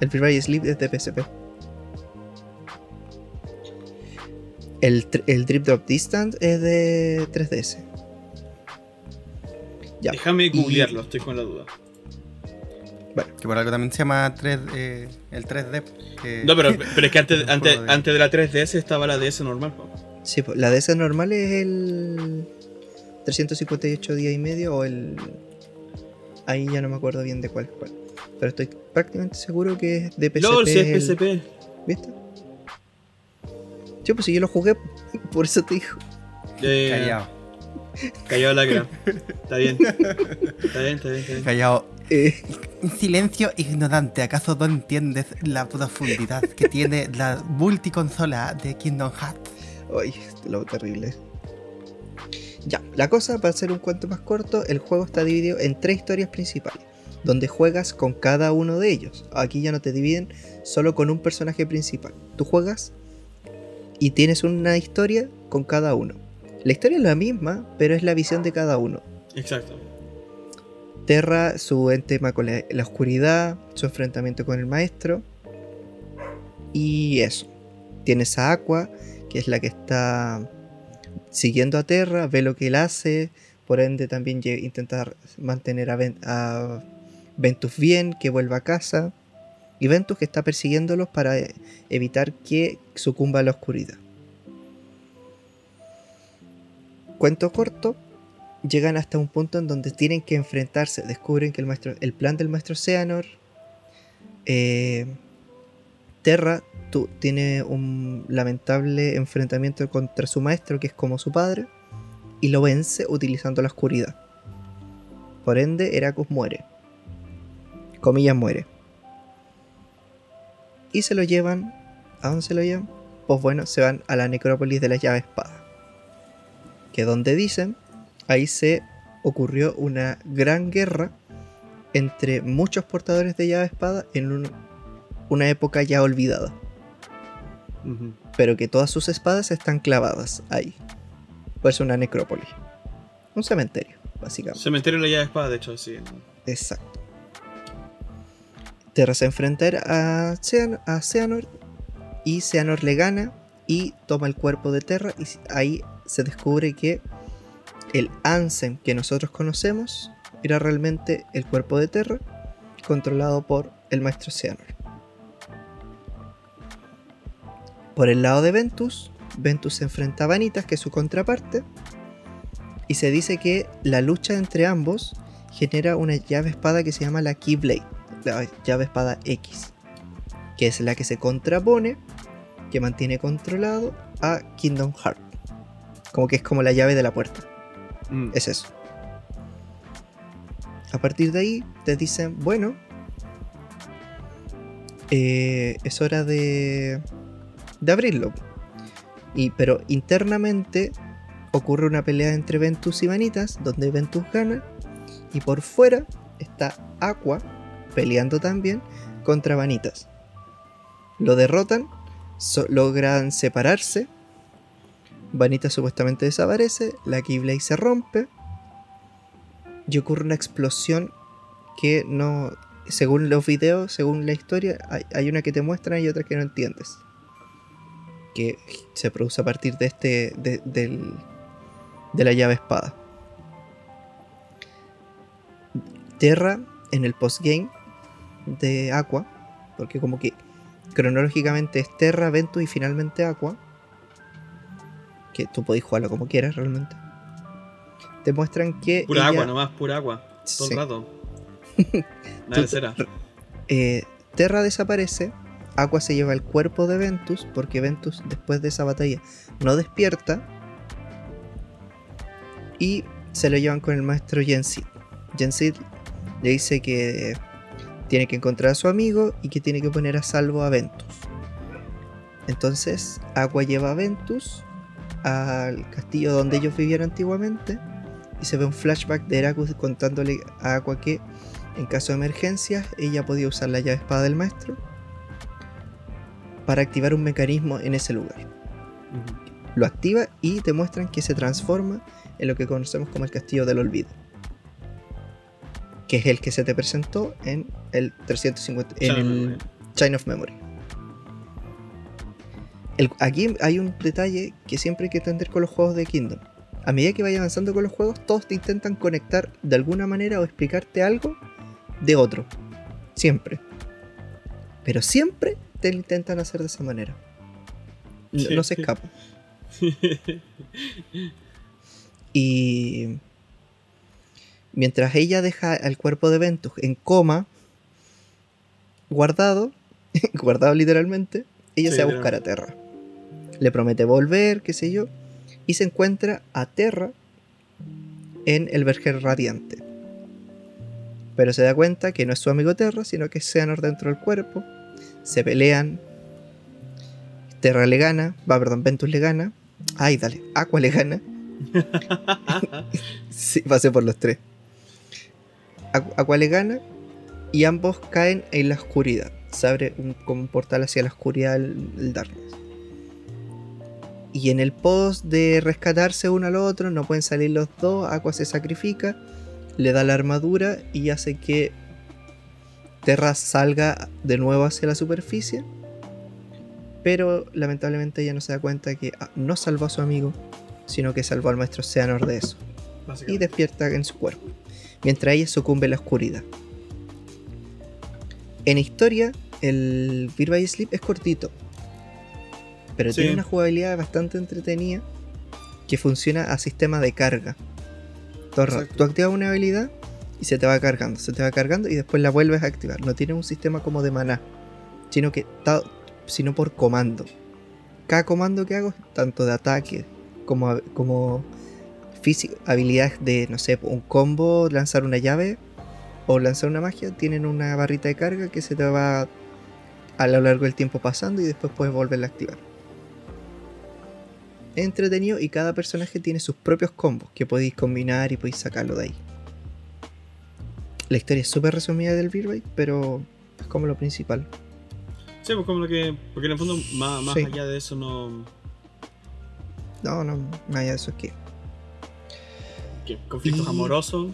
S1: El Free Fire Sleep es de PSP. El, el Drip Drop Distance es de 3DS. Ya.
S2: Déjame
S1: Y-
S2: googlearlo, estoy con la duda.
S3: Que por algo también se llama 3, eh, el 3D. que-
S2: No, pero, pero es que antes, antes, antes de la 3DS estaba la DS normal. po.
S1: Sí, pues, la DS normal es el 358 días y medio o el... Ahí ya no me acuerdo bien de cuál es cuál. Pero estoy prácticamente seguro que es de PSP.
S2: LOL, si es
S1: el-
S2: PSP.
S1: ¿Viste? Sí, pues si yo lo jugué, por eso te digo.
S2: Eh,
S3: Callado.
S2: Callado lacra. Está bien. Está bien, está bien, está bien.
S3: Callado.
S1: Eh,
S3: Silencio ignorante. ¿Acaso no entiendes la profundidad que tiene la multiconsola de Kingdom Hearts?
S1: Ay, lo terrible. Ya, la cosa, para hacer un cuento más corto, el juego está dividido en tres historias principales, donde juegas con cada uno de ellos. Aquí ya no te dividen solo con un personaje principal. Tú juegas y tienes una historia con cada uno. La historia es la misma, pero es la visión de cada uno.
S2: Exacto.
S1: Terra, su tema con la, la oscuridad, su enfrentamiento con el maestro. Y eso. Tienes a Aqua, que es la que está siguiendo a Terra, ve lo que él hace, por ende también lle- intenta mantener a, Ven- a Ventus bien, que vuelva a casa. Y Ventus que está persiguiéndolos para eh, evitar que sucumba a la oscuridad. Cuento corto, llegan hasta un punto en donde tienen que enfrentarse. Descubren que el, el plan del maestro Seanor. eh, Terra tu- tiene un lamentable enfrentamiento contra su maestro, que es como su padre, y lo vence utilizando la oscuridad. Por ende, Heracus muere. Comillas, muere. Y se lo llevan. ¿A dónde se lo llevan? Pues bueno, se van a la necrópolis de la llave espada. Que donde dicen ahí se ocurrió una gran guerra entre muchos portadores de llave espada en un- una época ya olvidada, pero que todas sus espadas están clavadas ahí. Pues una necrópolis. Un cementerio, básicamente.
S2: Cementerio de la llave de espada, de hecho, sí.
S1: Exacto. Terra se enfrenta a, Sean- a Seanor y Seanor le gana y toma el cuerpo de Terra y ahí se descubre que el Ansem que nosotros conocemos era realmente el cuerpo de Terra controlado por el maestro Seanor. Por el lado de Ventus, Ventus se enfrenta a Vanitas, que es su contraparte, y se dice que la lucha entre ambos genera una llave espada que se llama la Keyblade, la llave espada X, que es la que se contrapone, que mantiene controlado a Kingdom Heart. Como que es como la llave de la puerta.
S2: Mm.
S1: Es eso. A partir de ahí te dicen, bueno, eh, es hora de, de abrirlo. Y, pero internamente ocurre una pelea entre Ventus y Vanitas, donde Ventus gana. Y por fuera está Aqua peleando también contra Vanitas. Lo derrotan, logran separarse. Vanitas supuestamente desaparece, la Keyblade se rompe. Y ocurre una explosión que no según los videos, según la historia, hay, hay una que te muestran y otra que no entiendes. Que se produce a partir de este. de, del- de la llave espada. Terra en el postgame de Aqua, porque como que cronológicamente es Terra, Ventus y finalmente Aqua, que tú podés jugarlo como quieras realmente. Te muestran que.
S2: Pura
S1: ella-
S2: agua nomás, pura agua. Todo
S1: Sí.
S2: el rato. Nada de
S1: Tú-
S2: cera.
S1: eh, Terra desaparece, Aqua se lleva el cuerpo de Ventus, porque Ventus después de esa batalla no despierta, y se lo llevan con el maestro Jensid. Jensid le dice que tiene que encontrar a su amigo y que tiene que poner a salvo a Ventus. Entonces, Aqua lleva a Ventus al castillo donde ellos vivieron antiguamente y se ve un flashback de Heracus contándole a Aqua que en caso de emergencias ella podía usar la llave espada del maestro para activar un mecanismo en ese lugar. Lo activa y te muestran que se transforma en lo que conocemos como el castillo del olvido. Que es el que se te presentó en el 350 en
S2: Channel
S1: el
S2: Memory.
S1: Chain of Memory. El- aquí hay un detalle que siempre hay que entender con los juegos de Kingdom. A medida que vayas avanzando con los juegos, todos te intentan conectar de alguna manera o explicarte algo de otro. Siempre. Pero siempre te lo intentan hacer de esa manera. No, se escapa. Y mientras ella deja al cuerpo de Ventus en coma, guardado, guardado literalmente, ella
S2: Sí,
S1: se va a buscar a Terra. Le promete volver, qué sé yo, y se encuentra a Terra en el Verger Radiante. Pero se da cuenta que no es su amigo Terra, sino que es Xehanort dentro del cuerpo. Se pelean. Terra le gana, va, perdón, Ventus le gana. Ay, dale, Aqua le gana. Sí, pasé por los tres. Aqu- Aqua le gana y ambos caen en la oscuridad. Se abre un, como un portal hacia la oscuridad el, el Darkness. Y en el post de rescatarse uno al otro, no pueden salir los dos. Aqua se sacrifica, le da la armadura y hace que Terra salga de nuevo hacia la superficie. Pero lamentablemente ella no se da cuenta que ah, no salvó a su amigo, sino que salvó al maestro Xehanort de eso y despierta en su cuerpo, mientras ella sucumbe en la oscuridad. En historia, el by Sleep es cortito, pero
S2: Sí.
S1: tiene una jugabilidad bastante entretenida que funciona a sistema de carga. Tú activas una habilidad y se te va cargando, se te va cargando y después la vuelves a activar. No tiene un sistema como de maná, sino que sino por comando. Cada comando que hago tanto de ataque como, como físico, habilidades de, no sé, un combo, lanzar una llave o lanzar una magia, tienen una barrita de carga que se te va a lo largo del tiempo pasando y después puedes volverla a activar. Entretenido y cada personaje tiene sus propios combos que podéis combinar y podéis sacarlo de ahí. La historia es súper resumida del Beat pero es como lo principal.
S2: Sí, pues como lo que. Porque en el fondo, más, más
S1: Sí.
S2: allá de eso, no.
S1: No, no, más allá de eso es que
S2: que conflictos
S1: Y-
S2: amorosos.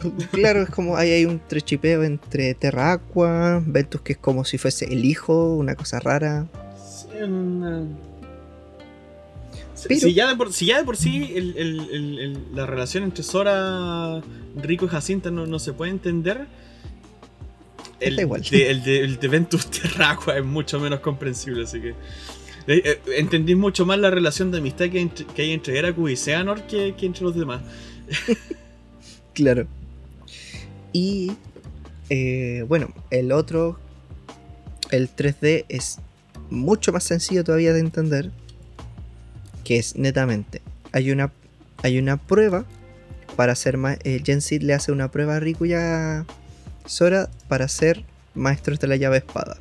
S1: Claro, es como ahí hay un trechipeo entre Terra Aqua, Ventus que es como si fuese el hijo, una cosa rara.
S2: Sí, una-
S1: Pero-
S2: si, ya de por, si ya de por sí el- el- el- el- la relación entre Sora, Rico y Jacinta no, no se puede entender, el,
S1: Está igual.
S2: De, el, de, el de Ventus Terraqua es mucho menos comprensible, así que... eh, entendí mucho más la relación de amistad que, entre- que hay entre Heracus y que, que entre los demás.
S1: Claro. Y eh, bueno, el otro, el 3D es mucho más sencillo todavía de entender. Que es netamente, hay una, hay una prueba para ser ma- eh, Gensid le hace una prueba a Riku y a Sora para ser maestros de la llave espada.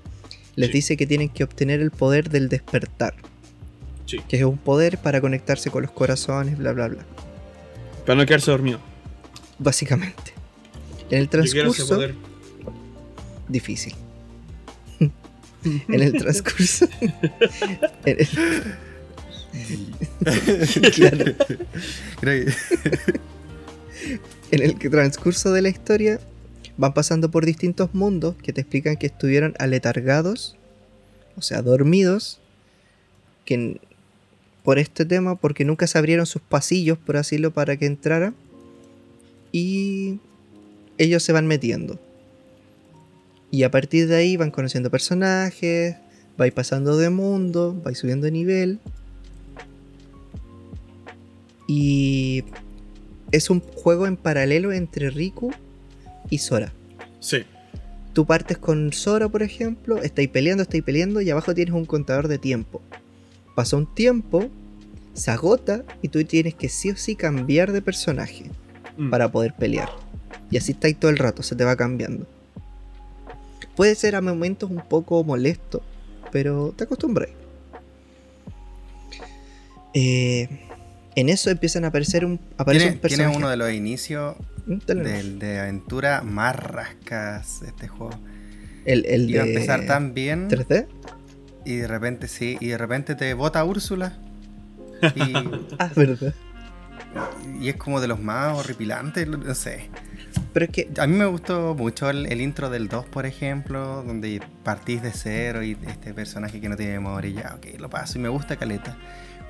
S1: Les
S2: Sí.
S1: dice que tienen que obtener el poder del despertar.
S2: Sí.
S1: Que es un poder para conectarse con los corazones, bla bla bla.
S2: Para no quedarse dormido.
S1: Básicamente. En el transcurso.
S2: poder.
S1: difícil. en el transcurso. en el- claro,
S3: Creo que-
S1: en el transcurso de la historia van pasando por distintos mundos que te explican que estuvieron aletargados, o sea, dormidos, que por este tema, porque nunca se abrieron sus pasillos, por así decirlo, para que entraran. Y ellos se van metiendo. Y a partir de ahí van conociendo personajes, vais pasando de mundo, vais subiendo de nivel. Y es un juego en paralelo entre Riku y Sora.
S2: Sí.
S1: Tú partes con Sora, por ejemplo, estáis peleando, estáis peleando y abajo tienes un contador de tiempo. Pasa un tiempo, se agota y tú tienes que sí o sí cambiar de personaje
S2: Mm.
S1: para poder pelear. Y así estáis todo el rato, se te va cambiando. Puede ser a momentos un poco molesto, pero te acostumbras. Eh, en eso empiezan a aparecer un, aparece
S3: Tiene,
S1: un
S3: tiene
S1: personaje.
S3: uno de los inicios
S1: Mm,
S3: del- de aventura más rascas este juego.
S1: el, el
S3: Iba a
S1: de
S3: empezar tan bien
S1: 3D.
S3: y de repente sí, y de repente te bota Úrsula. Y,
S1: Ah, verdad.
S3: y es como de los más horripilantes, no sé.
S1: Pero es que
S3: A mí me gustó mucho el, el intro del 2, por ejemplo, donde partís de cero y este personaje que no tiene memoria, ya, ok, lo paso y me gusta Caleta.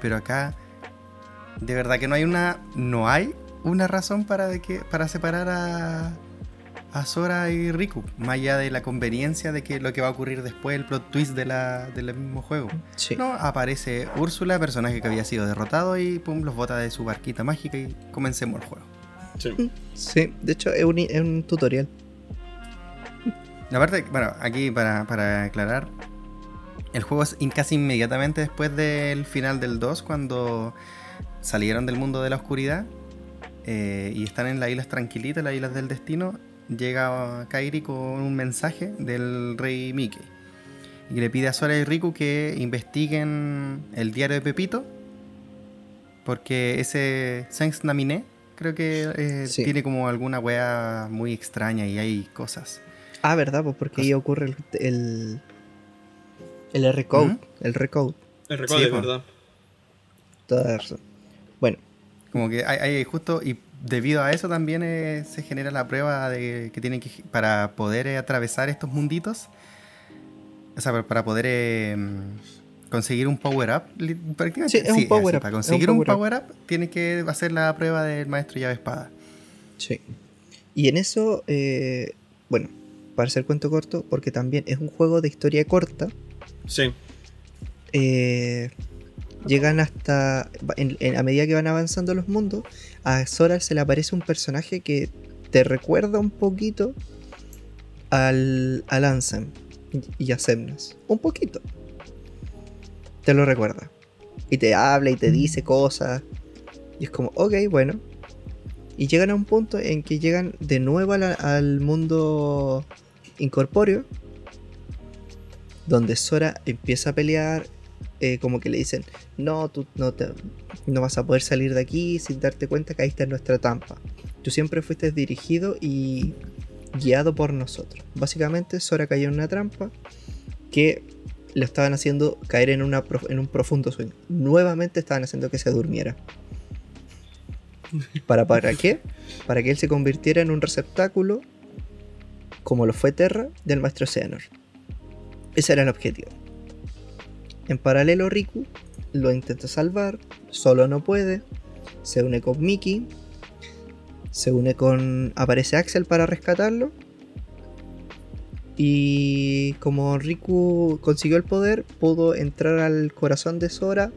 S3: Pero acá, de verdad que no hay una, no hay una razón para, de que, para separar a, a Sora y Riku, más allá de la conveniencia de que lo que va a ocurrir después, el plot twist de la, del mismo juego.
S1: sí.
S3: No, aparece Úrsula, personaje que había sido derrotado y pum, los bota de su barquita mágica y comencemos el juego.
S2: Sí.
S1: Sí, de hecho es un, es un tutorial.
S3: Aparte, bueno, aquí para, para aclarar, el juego es casi inmediatamente después del final del 2, cuando salieron del mundo de la oscuridad eh, y están en las islas tranquilitas, las islas del destino, llega Kairi con un mensaje del rey Mickey. Y le pide a Sora y Riku que investiguen el diario de Pepito, porque ese Sense Naminé creo que eh,
S1: Sí.
S3: tiene como alguna wea muy extraña y hay cosas.
S1: Ah, ¿verdad? Pues porque ahí ocurre el, el, el R-Code.
S3: ¿Mm?
S1: El R-Code.
S2: El recuerdo,
S3: Sí, po.
S2: ¿verdad?
S1: Toda razón.
S3: Como que hay, hay justo, y debido a eso también eh, se genera la prueba de que tienen que, para poder eh, atravesar estos munditos, o sea, para- poder eh, conseguir un power-up, prácticamente.
S1: Sí, es un power-up,
S3: Para
S1: es un
S3: conseguir un
S1: power-up.
S3: tienes que hacer la prueba del maestro llave espada.
S1: sí. Y en eso, eh, bueno, para hacer cuento corto, porque también es un juego de historia corta,
S2: Sí.
S1: eh, llegan hasta. en- en- a medida que van avanzando los mundos, a Sora se le aparece un personaje que te recuerda un poquito al, al Ansem y a Semnas. Un poquito. Te lo recuerda. Y te habla y te dice cosas. Y es como, ok, bueno. Y llegan a un punto en que llegan de nuevo la- al mundo incorpóreo. Donde Sora empieza a pelear. Eh, como que le dicen, no, tú no, te, no vas a poder salir de aquí sin darte cuenta que ahí está nuestra trampa. Tú siempre fuiste dirigido y guiado por nosotros. Básicamente Sora cayó en una trampa que lo estaban haciendo caer en, un profundo sueño. Nuevamente estaban haciendo que se durmiera. ¿Para, ¿Para qué? Para que él se convirtiera en un receptáculo, como lo fue Terra, del maestro Xehanort. Ese era el objetivo. En paralelo, Riku lo intenta salvar, solo no puede. Se une con Mickey. Se une con. Aparece Axel para rescatarlo. Y como Riku consiguió el poder, pudo entrar al corazón de Sora,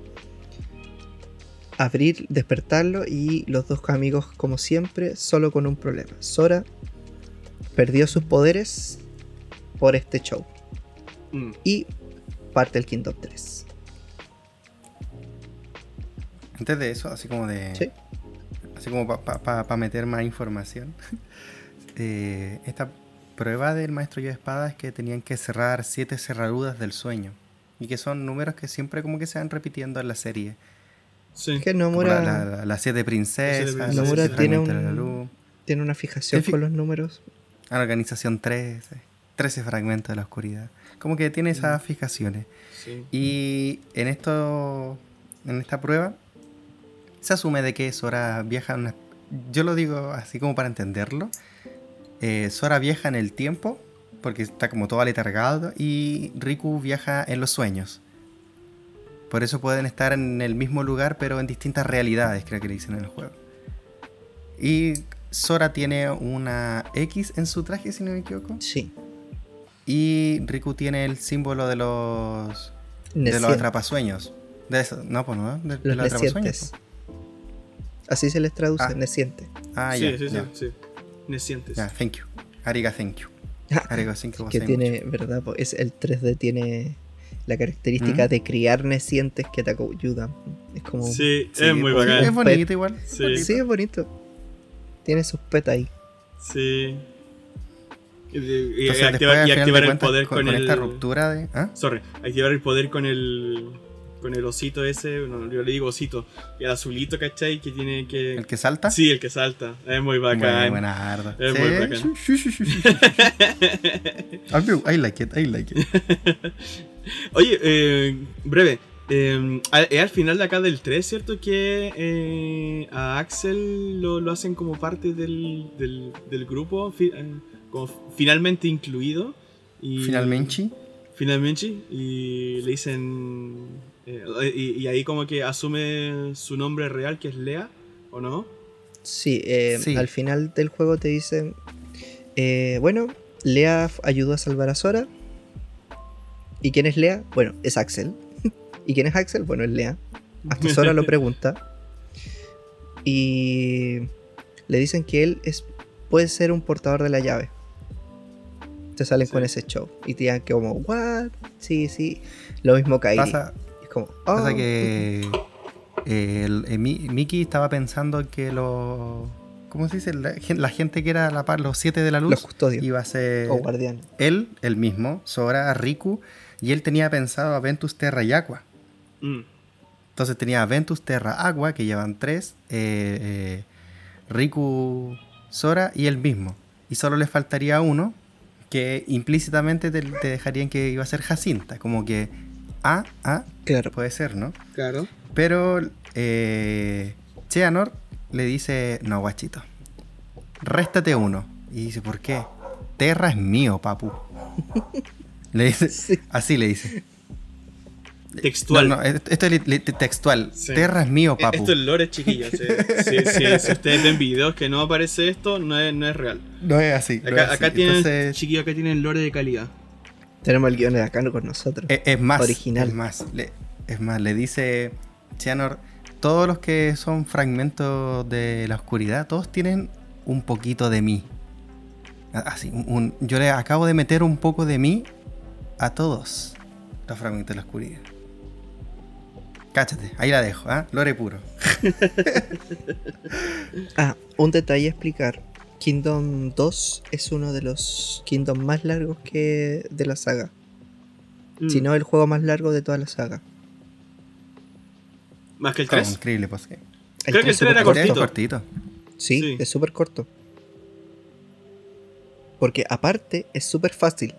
S1: abrir, despertarlo y los dos amigos, como siempre, solo con un problema. Sora perdió sus poderes por este show
S2: Mm.
S1: y parte el Kingdom 3.
S3: Antes de eso, así como de.
S1: Sí.
S3: Así como para meter más información. eh, esta prueba del maestro llave espada es que tenían que cerrar siete cerraduras del sueño. Y que son números que siempre como que se van repitiendo en la serie.
S2: Sí.
S1: Que Nomura
S3: la- la- las siete princesas,
S2: princesas,
S1: Nomura
S3: el
S1: tiene
S3: de la
S1: un- tiene una fijación
S3: fi-
S1: con los números.
S3: a la organización 13, 13 fragmentos de la oscuridad. Como que tiene esas fijaciones.
S2: Sí.
S3: Y en esto, en esta prueba, se asume de que Sora viaja una... Yo lo digo así como para entenderlo. eh, Sora viaja en el tiempo, porque está como todo aletargado, y Riku viaja en los sueños. Por eso pueden estar en el mismo lugar, pero en distintas realidades, creo que le dicen en el juego. Y Sora tiene una X en su traje, si no me equivoco.
S1: Sí.
S3: Y Riku tiene el símbolo de los. de los atrapasueños. De eso, no, pues no, de, de
S1: Los
S3: los atrapasueños.
S1: necientes. Así se les traduce,
S3: Ah.
S1: neciente.
S3: Ah,
S2: sí,
S3: ya,
S2: sí, sí,
S3: ya.
S2: sí. Necientes.
S3: Ya, thank you. Ariga, thank you. Ariga, thank you.
S1: que tiene, ¿verdad? po? Es el 3D tiene la característica
S3: ¿Mm?
S1: de criar necientes que te ayudan. Es como. Sí,
S2: Sí,
S3: Sí,
S2: es muy
S3: pues,
S2: bacán.
S3: Es bonito igual.
S2: Sí.
S1: es bonito. Tiene sus petas ahí.
S2: Sí. Y, y- y
S3: Entonces,
S2: activar, y activar el poder
S3: con,
S2: con,
S3: con
S2: el.
S3: esta ruptura de. ¿ah?
S2: Sorry, activar el poder con el. Con el osito ese, no, yo le digo osito, el azulito, ¿cachai? Que tiene que.
S3: El que salta.
S2: Sí, el que salta. Es muy bacán.
S3: buena arda.
S2: Es muy bacán.
S3: Sí. A mí, I like it, I like it.
S2: Oye, eh, breve. eh, al final de acá del 3, ¿cierto? Que eh, a Axel lo, lo hacen como parte del, del, del grupo, fi- eh, como finalmente incluido. Y,
S3: Finalmente.
S2: Finalmente. Y le dicen. eh, y, y ahí como que asume su nombre real, que es Lea, ¿o no?
S1: Sí, eh,
S3: Sí.
S1: al final del juego te dicen. eh, bueno, Lea ayudó a salvar a Sora. ¿Y quién es Lea? Bueno, es Axel. ¿Y quién es Axel? Bueno, es Lea. Hasta Sora lo pregunta. Y le dicen que él es, puede ser un portador de la llave. Te salen
S2: Sí.
S1: con ese show. Y te digan que como, ¿what? Sí, sí. Lo mismo Kairi.
S3: Pasa,
S1: Es como,
S3: pasa
S1: "Oh".
S3: que. eh, el- eh, Mickey estaba pensando que los. ¿Cómo se dice? La, gen- la gente que era la par, los siete de la luz.
S1: Los custodios.
S3: Iba a ser
S1: O guardianes.
S3: él, el mismo, Sora, Riku. Y él tenía pensado a Ventus, Terra y Aqua.
S2: Mm,
S3: Entonces tenía Ventus, Terra, Agua, que llevan tres, eh, eh, Riku, Sora y él mismo. Y solo le faltaría uno, que implícitamente te, te dejarían que iba a ser Jacinta, como que A, A,
S1: Claro.
S3: puede ser, ¿no?
S2: claro.
S3: Pero eh, Cheanor le dice, no, guachito, réstate uno. Y dice, ¿por qué? Terra es mío, papu. Le dice,
S1: Sí.
S3: así le dice.
S2: Textual.
S3: No, no, esto es li- li- textual.
S2: Sí.
S3: Terra es mío,
S2: Eh,
S3: papu.
S2: Esto es lore, chiquillos. eh. Si, si- si ustedes ven videos que no aparece esto, no es, no es real.
S3: No es así. no
S2: Acá,
S3: es así.
S2: acá tienen,
S3: Entonces,
S2: chiquillos, acá tienen lore de calidad.
S1: Tenemos el guion de acá con nosotros.
S3: es, es más.
S1: original.
S3: Es más. Le, es más, le dice Cheanor, todos los que son fragmentos de la oscuridad, todos tienen un poquito de mí. Así, un- un- yo le acabo de meter un poco de mí a todos los fragmentos de la oscuridad. Cáchate, ahí la dejo, ¿ah? Lore puro.
S1: Ah, un detalle a explicar. Kingdom 2 es uno de los Kingdom más largos que de la saga.
S2: Mm.
S1: Si no, el juego más largo de toda la saga.
S2: Más que el
S3: Como
S2: 3.
S3: increíble, pues. sí.
S2: Creo que el
S1: tres es
S2: tres era
S1: súper
S3: Cortito,
S2: cortito.
S3: cortito.
S1: Sí,
S2: Sí.
S1: es súper corto. Porque aparte es súper fácil.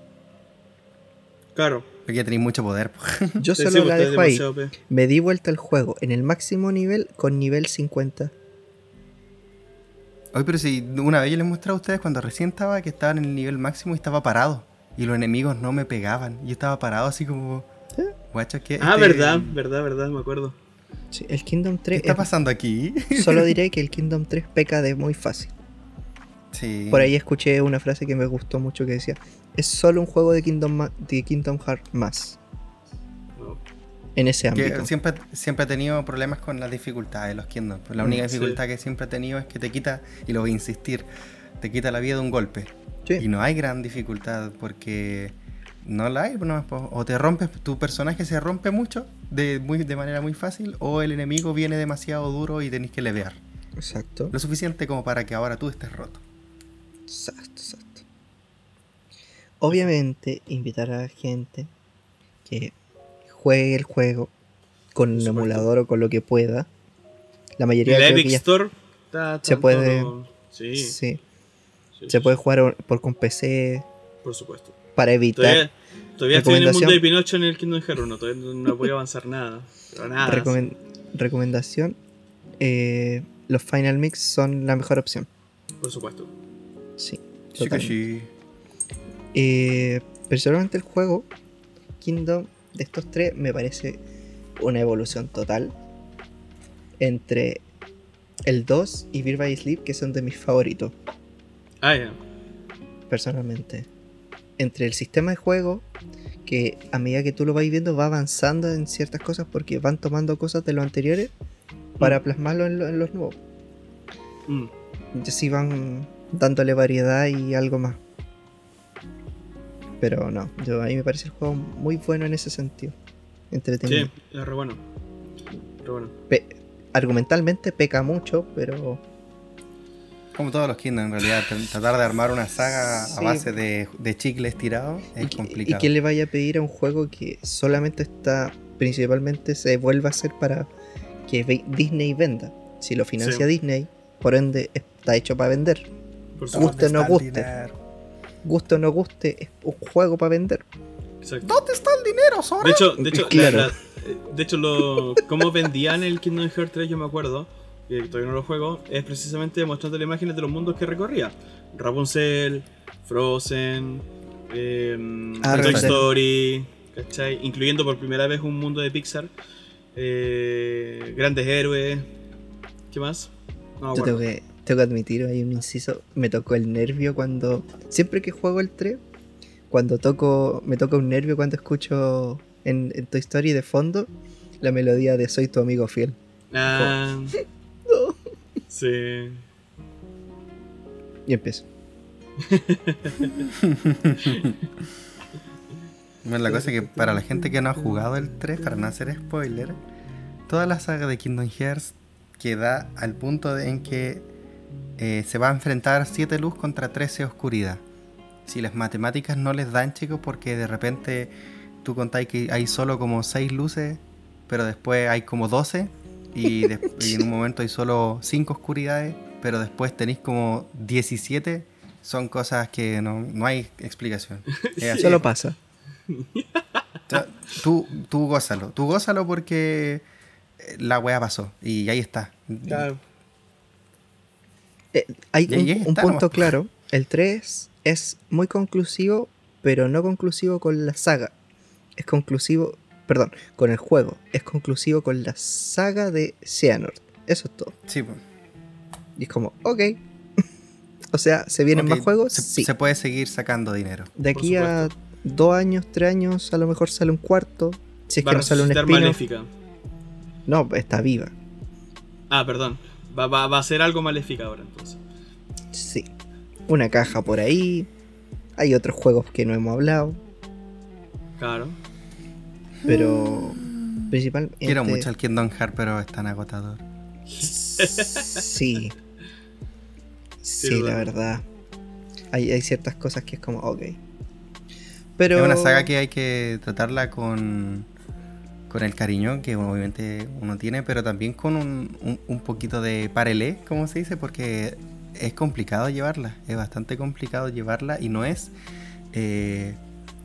S2: Claro.
S3: Ya tenéis mucho poder.
S1: Yo solo
S2: sí,
S1: la dejo ahí.
S2: pe-
S1: Me di vuelta el juego en el máximo nivel con nivel 50.
S3: Oye, pero si una vez yo les mostré a ustedes cuando recién estaba que estaba en el nivel máximo y estaba parado. Y los enemigos no me pegaban. Yo estaba parado así como. Guacho, ¿qué,
S2: Ah,
S3: este-
S2: verdad, verdad, verdad, me acuerdo.
S1: Sí, el Kingdom
S3: ¿Qué
S1: 3
S3: está
S1: es-
S3: pasando aquí?
S1: solo diré que el Kingdom 3 peca de muy fácil.
S3: Sí.
S1: Por ahí escuché una frase que me gustó mucho que decía, es solo un juego de Kingdom, ma- de Kingdom Hearts más. En ese
S3: Que
S1: ámbito.
S3: siempre, siempre ha tenido problemas con las dificultades de los Kingdom. Pues la única
S2: Mm, sí.
S3: dificultad que siempre ha tenido es que te quita, y lo voy a insistir, te quita la vida de un golpe.
S1: Sí.
S3: Y no hay gran dificultad porque no la hay. no, pues, o te rompes, tu personaje se rompe mucho de, muy, de manera muy fácil, o el enemigo viene demasiado duro y tenés que levear.
S1: Exacto.
S3: Lo suficiente como para que ahora tú estés roto.
S1: Exacto, exacto. Obviamente, invitar a la gente que juegue el juego con un emulador o con lo que pueda. La mayoría creo
S2: Epic Store está,
S1: se puede-
S2: todo- Sí, sí,
S1: sí,
S2: sí,
S1: se
S2: sí,
S1: puede jugar por con PC
S2: Por supuesto.
S1: para evitar
S2: Todavía, todavía estoy en el mundo de Pinocho en el Kingdom Hearts 1. Todavía no, voy a avanzar nada. Pero nada.
S1: Recomen- recomendación. eh, los Final Mix son la mejor opción.
S2: Por supuesto.
S1: Sí.
S3: Sí, que sí.
S1: Eh, personalmente el juego Kingdom de estos tres me parece una evolución total entre el 2 y Beer by Sleep, que son de mis favoritos,
S2: Ah, ya.
S1: personalmente. Entre el sistema de juego, que a medida que tú lo vas viendo va avanzando en ciertas cosas porque van tomando cosas de los anteriores para plasmarlo en, lo- en los nuevos.
S2: Mm.
S1: Y así van dándole variedad y algo más. Pero no, yo, a mí me parece el juego muy bueno en ese sentido. Entretenido.
S2: Sí, es re bueno. Re bueno.
S1: Pe- argumentalmente peca mucho, pero
S3: Como todos los Kingdom, en realidad, tratar de armar una saga
S1: Sí.
S3: a base de, de chicles tirados
S1: ¿Y,
S3: es complicado.
S1: ¿Y quién le vaya a pedir a un juego que solamente está, principalmente se vuelva a hacer para que Disney venda? Si lo financia
S2: Sí.
S1: Disney, por ende está hecho para vender. Guste o no guste. Guste o no guste, es un juego para vender.
S2: Exacto.
S3: ¿Dónde está el dinero, Sora?
S2: De hecho, de hecho,
S1: Claro.
S2: la- la- eh, de hecho lo, cómo vendían el Kingdom Hearts 3, yo me acuerdo, que todavía no lo juego, es precisamente mostrando las imágenes de los mundos que recorría. Rapunzel, Frozen, eh,
S1: Ah,
S2: Toy. Story, ¿cachai? Incluyendo por primera vez un mundo de Pixar, eh, Grandes Héroes, ¿qué más? No me
S1: Yo tengo
S2: acuerdo.
S1: que, tengo que admitir, hay un inciso, me tocó el nervio cuando, siempre que juego el 3, cuando toco, me toca un nervio cuando escucho en, en Toy Story de fondo la melodía de Soy tu amigo fiel.
S2: Ah,
S1: No.
S2: sí.
S1: Y empiezo.
S3: Bueno, la cosa es que para la gente que no ha jugado el 3, para no hacer spoiler, toda la saga de Kingdom Hearts queda al punto de- en que eh, se va a enfrentar 7 luz contra 13 oscuridad. Si las matemáticas no les dan, chicos, porque de repente tú contáis que hay solo como 6 luces, pero después hay como 12, y, en un momento hay solo 5 oscuridades, pero después tenéis como 17, son cosas que no, no hay explicación. Así.
S1: Solo pasa.
S3: Tú, tú gózalo, tú gózalo porque eh, la wea pasó y ahí está.
S2: Claro.
S1: Eh, hay un, punto claro. El 3 es muy conclusivo, pero no conclusivo con la saga. Es conclusivo, perdón, con el juego. Es conclusivo con la saga de Xehanort. Eso es todo.
S3: Sí, pues.
S1: Y es como, ok. o sea, ¿se vienen más juegos?
S3: Se,
S1: sí.
S3: se puede seguir sacando dinero.
S1: de aquí a dos años, tres años, a lo mejor sale un cuarto. Si es
S2: Va
S1: que no sale un spin. No, está viva.
S2: Ah, perdón. Va, va, va a ser algo maléfica ahora entonces.
S1: Sí. Una caja por ahí. Hay otros juegos que no hemos hablado.
S2: Claro.
S1: Pero principalmente.
S3: Quiero mucho el Kingdom Hearts, pero es tan agotador.
S1: Sí. Sí,
S2: Sí,
S1: la
S2: verdad.
S1: verdad. Hay, hay ciertas cosas que es como, ok. Pero.
S3: Es una saga que hay que tratarla con, con el cariño que obviamente uno tiene, pero también con un, un, un poquito de parelé, como se dice, porque es complicado llevarla, es bastante complicado llevarla y no es, eh,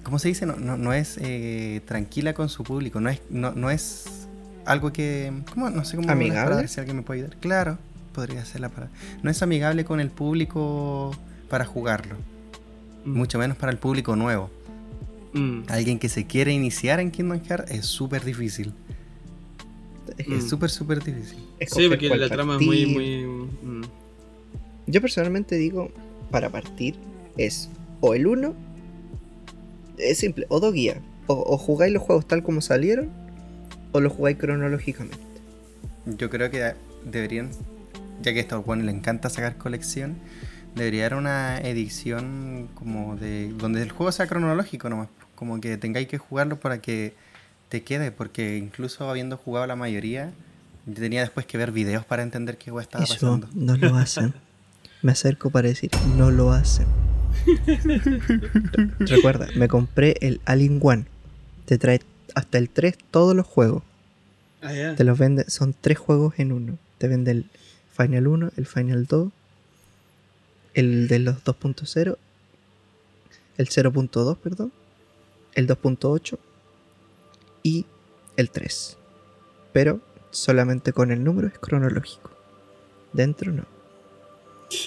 S3: ¿cómo se dice? No, no, no es eh, tranquila con su público, no es, no, no es algo que, ¿cómo? No sé cómo
S1: ¿Amigable?
S3: si alguien me puede ayudar. Claro, podría ser la palabra. No es amigable con el público para jugarlo,
S2: Mm.
S3: mucho menos para el público nuevo.
S2: Mm.
S3: Alguien que se quiere iniciar en Kingdom Hearts es súper difícil.
S1: es-
S2: Mm.
S3: Es súper, súper difícil.
S2: Sí, porque la trama es muy, muy. mm.
S1: Yo personalmente digo, para partir, es o el 1, es simple, o dos guías. O, o jugáis los juegos tal como salieron, o los jugáis cronológicamente.
S3: Yo creo que deberían, ya que a estos buenos le encanta sacar colección, debería haber una edición como de donde el juego sea cronológico nomás. Como que tengáis que jugarlo para que te quede, porque incluso habiendo jugado la mayoría, yo tenía después que ver videos para entender qué juego estaba
S1: Eso
S3: pasando.
S1: no lo hacen. Me acerco para decir, no lo hacen. Recuerda, me compré el Alien One. Te trae hasta el 3 todos los juegos.
S2: Ah.
S1: Te los vende, son tres juegos en uno. Te vende el Final 1, el Final 2, el de los 2.0, el 0.2, perdón, el 2.8 y el 3. Pero solamente con el número es cronológico. Dentro no.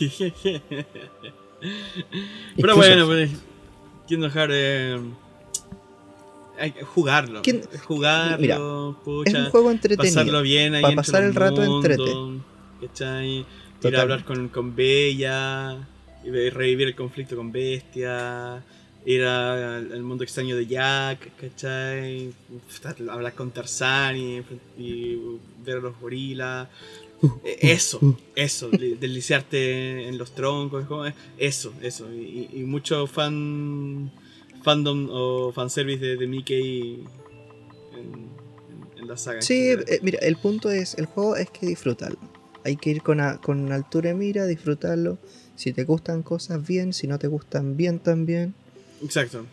S2: Pero bueno, pues, Kingdom Hearts eh, jugarlo.
S1: ¿Quién-
S2: Jugarlo,
S1: Mira,
S2: pucha,
S1: Es un juego entretenido.
S2: pasarlo bien ahí
S1: Pa'
S2: entre
S1: pasar el rato,
S2: mundos,
S1: entrete.
S2: ¿cachai? Ir a hablar con, con Bella, y revivir el conflicto con Bestia, ir a- al, mundo extraño de Jack, ¿cachai? Hablar con Tarzán y, y ver a los gorilas. Eh, Eso, eso, li- deslizarte en los troncos, es- eso, eso. Y, y mucho fan fandom o fanservice de, de Mickey en, en- la saga.
S1: Sí, eh, mira, el punto es, el juego es que disfrutarlo. Hay que ir con, a- con altura de mira, disfrutarlo. Si te gustan cosas bien, si no te gustan bien también.
S2: Exacto.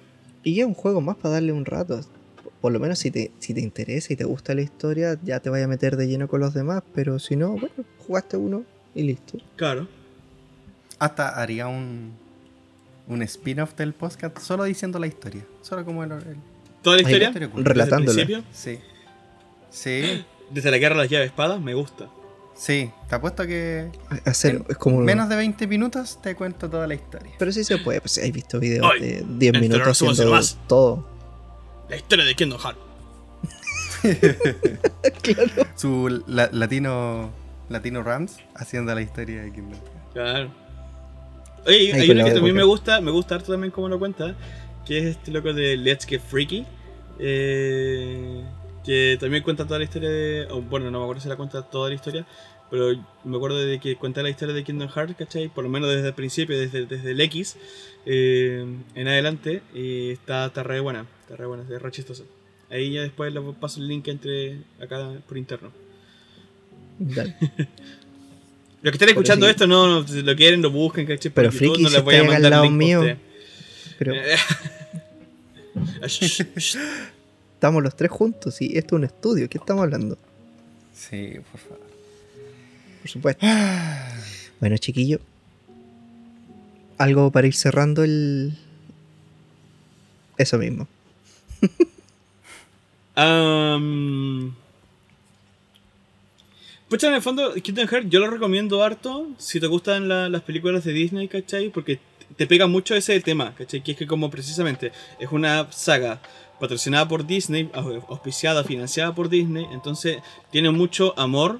S1: Y es un juego más para darle un rato. Por lo menos si te, si te interesa y te gusta la historia, ya te vaya a meter de lleno con los demás. Pero si no, bueno, jugaste uno y listo.
S2: Claro.
S3: Hasta haría un, un spin-off del podcast solo diciendo la historia. Solo como el. el-
S2: ¿Toda la historia?
S3: va.
S2: ¿Desde el
S1: Relatándola.
S2: principio?
S3: sí. Sí.
S2: Desde la guerra de las llaves espadas, me gusta.
S3: Sí. Te apuesto que
S1: Hacer,
S3: En
S1: es como.
S3: menos de 20 minutos te cuento toda la historia.
S1: Pero sí se puede. Pues, hay visto videos
S2: Ay,
S1: de 10
S2: este
S1: minutos haciendo
S2: más.
S1: todo.
S2: La historia de Kingdom Hearts.
S1: claro.
S3: Su la- latino. Latino Rams haciendo la historia de Kingdom Hearts.
S2: Claro. Oye, hay
S1: la
S2: que también me gusta, me gusta harto también como lo cuenta, que es este loco de Let's Get Freaky. eh, que también cuenta toda la historia de. bueno, no me acuerdo si la cuenta toda la historia, pero me acuerdo de que cuenta la historia de Kingdom Hearts, ¿cachai? Por lo menos desde el principio, desde, desde el X eh, en adelante, y está, está re buena, está re buena, es re chistosa. Ahí ya después le paso el link entre acá por interno.
S1: Dale.
S2: Los que están escuchando
S1: sí.
S2: esto no, no, si lo quieren, lo busquen, ¿cachai?
S1: Pero,
S2: YouTube,
S1: friki,
S2: no les voy a
S1: estáis al
S2: mandar
S1: lado
S2: link
S1: mío. Pero
S2: shh.
S1: Estamos los tres juntos y esto es un estudio. ¿Qué estamos hablando?
S3: Sí, por favor.
S1: Por supuesto. Bueno, chiquillo. Algo para ir cerrando el. Eso mismo.
S2: Am, Pucha, en el fondo, Kingdom Hearts yo lo recomiendo harto si te gustan la- las películas de Disney, ¿cachai? Porque te pega mucho ese tema, ¿cachai? Que es que como precisamente es una saga patrocinada por Disney, au- auspiciada, financiada por Disney, entonces tiene mucho amor,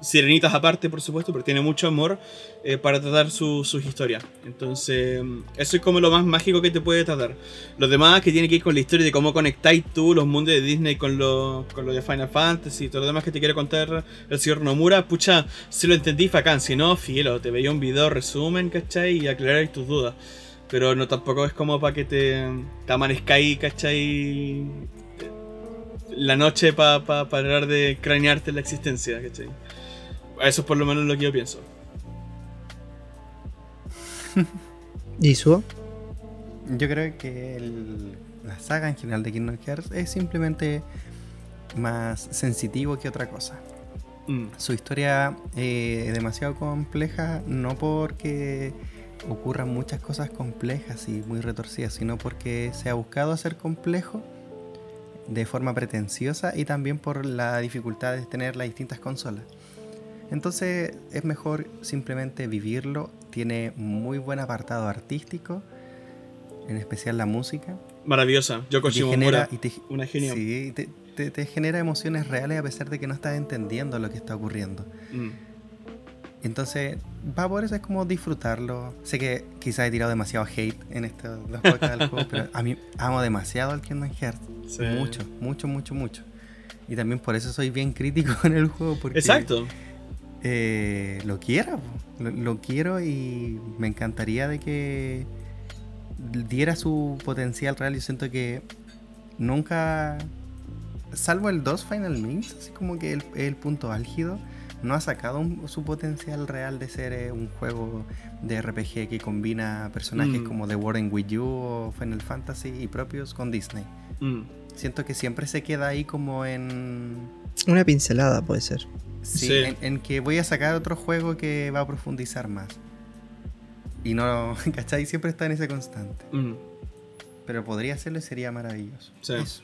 S2: sirenitas aparte, por supuesto, pero tiene mucho amor eh, para tratar su- sus historias. Entonces, mm, eso es como lo más mágico que te puede tratar. Los demás que tiene que ir con la historia de cómo conectáis tú los mundos de Disney con lo, con lo de Final Fantasy y todo lo demás que te quiere contar el señor Nomura, pucha, si lo entendí, facán, si no, fielo, te veía un video resumen, ¿cachai? Y aclarar tus dudas. Pero no tampoco es como para que te, te amanezcáis, ¿cachai? La noche para parar de cranearte la existencia, ¿cachai? Eso es por lo menos lo que yo pienso.
S1: ¿Jisoo?
S3: Yo creo que el- la saga en general de Kingdom Hearts es simplemente más sensitivo que otra cosa.
S2: Mm,
S3: Su historia eh, es demasiado compleja, no porque ocurran muchas cosas complejas y muy retorcidas, sino porque se ha buscado hacer complejo de forma pretenciosa y también por la dificultad de tener las distintas consolas. Entonces es mejor simplemente vivirlo, tiene muy buen apartado artístico, en especial la música.
S2: Maravillosa. Yoko
S3: y te
S2: Shimomura,
S3: genera, y te-
S2: una genio.
S3: sí, te- te- te genera emociones reales a pesar de que no estás entendiendo lo que está ocurriendo.
S2: Mm.
S3: Entonces, va por eso es como disfrutarlo. Sé que quizás he tirado demasiado hate en estos dos podcasts del juego, pero a mí amo demasiado al Kingdom Hearts.
S2: Sí.
S3: Mucho, mucho, mucho, mucho. Y también por eso soy bien crítico con el juego, porque
S2: Exacto.
S3: eh, lo quiero, lo, lo quiero y me encantaría de que diera su potencial real. Yo siento que nunca, salvo el 2 Final Mix, así como que el, el punto álgido, no ha sacado un- su potencial real de ser eh, un juego de RPG que combina personajes
S2: Mm.
S3: como The War in Wii U o Final Fantasy y propios con Disney.
S2: Mm.
S3: Siento que siempre se queda ahí como en...
S1: Una pincelada puede ser.
S3: Sí,
S2: Sí.
S3: En, en que voy a sacar otro juego que va a profundizar más. Y no, ¿cachai? Siempre está en ese constante.
S2: Mm.
S3: Pero podría hacerlo y sería maravilloso.
S2: Sí.
S3: Eso.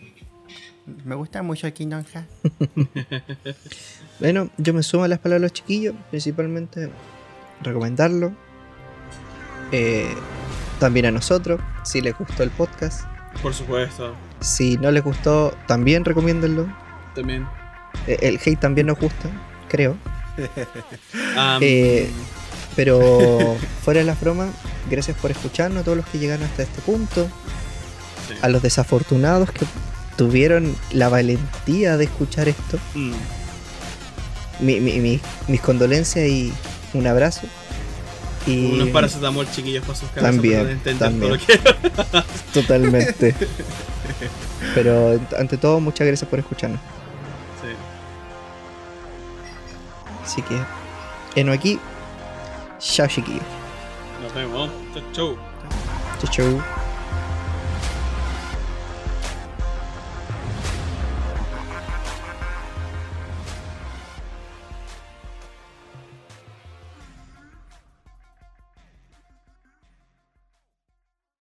S3: Me gusta mucho Kingdom Hearts.
S1: Bueno, yo me sumo a las palabras de los chiquillos, principalmente recomendarlo. Eh, también a nosotros, si les gustó el podcast.
S2: Por supuesto.
S1: Si no les gustó, también recomiéndenlo.
S2: También.
S1: Eh, El hate también nos gusta, creo. Eh, Pero fuera de las bromas, gracias por escucharnos a todos los que llegaron hasta este punto.
S2: sí.
S1: A los desafortunados que tuvieron la valentía de escuchar esto.
S2: Mm.
S1: Mi- mi- mi- mis condolencias y un abrazo. Y
S2: Unos paracetamol chiquillos para sus caras
S1: También,
S2: para
S1: también.
S2: todo lo que.
S1: totalmente. Pero ante todo, muchas gracias por escucharnos.
S2: Sí.
S1: Así que, eno aquí. Chao, chiquillos.
S2: Nos vemos. Chau, chau.
S1: Chau, chau.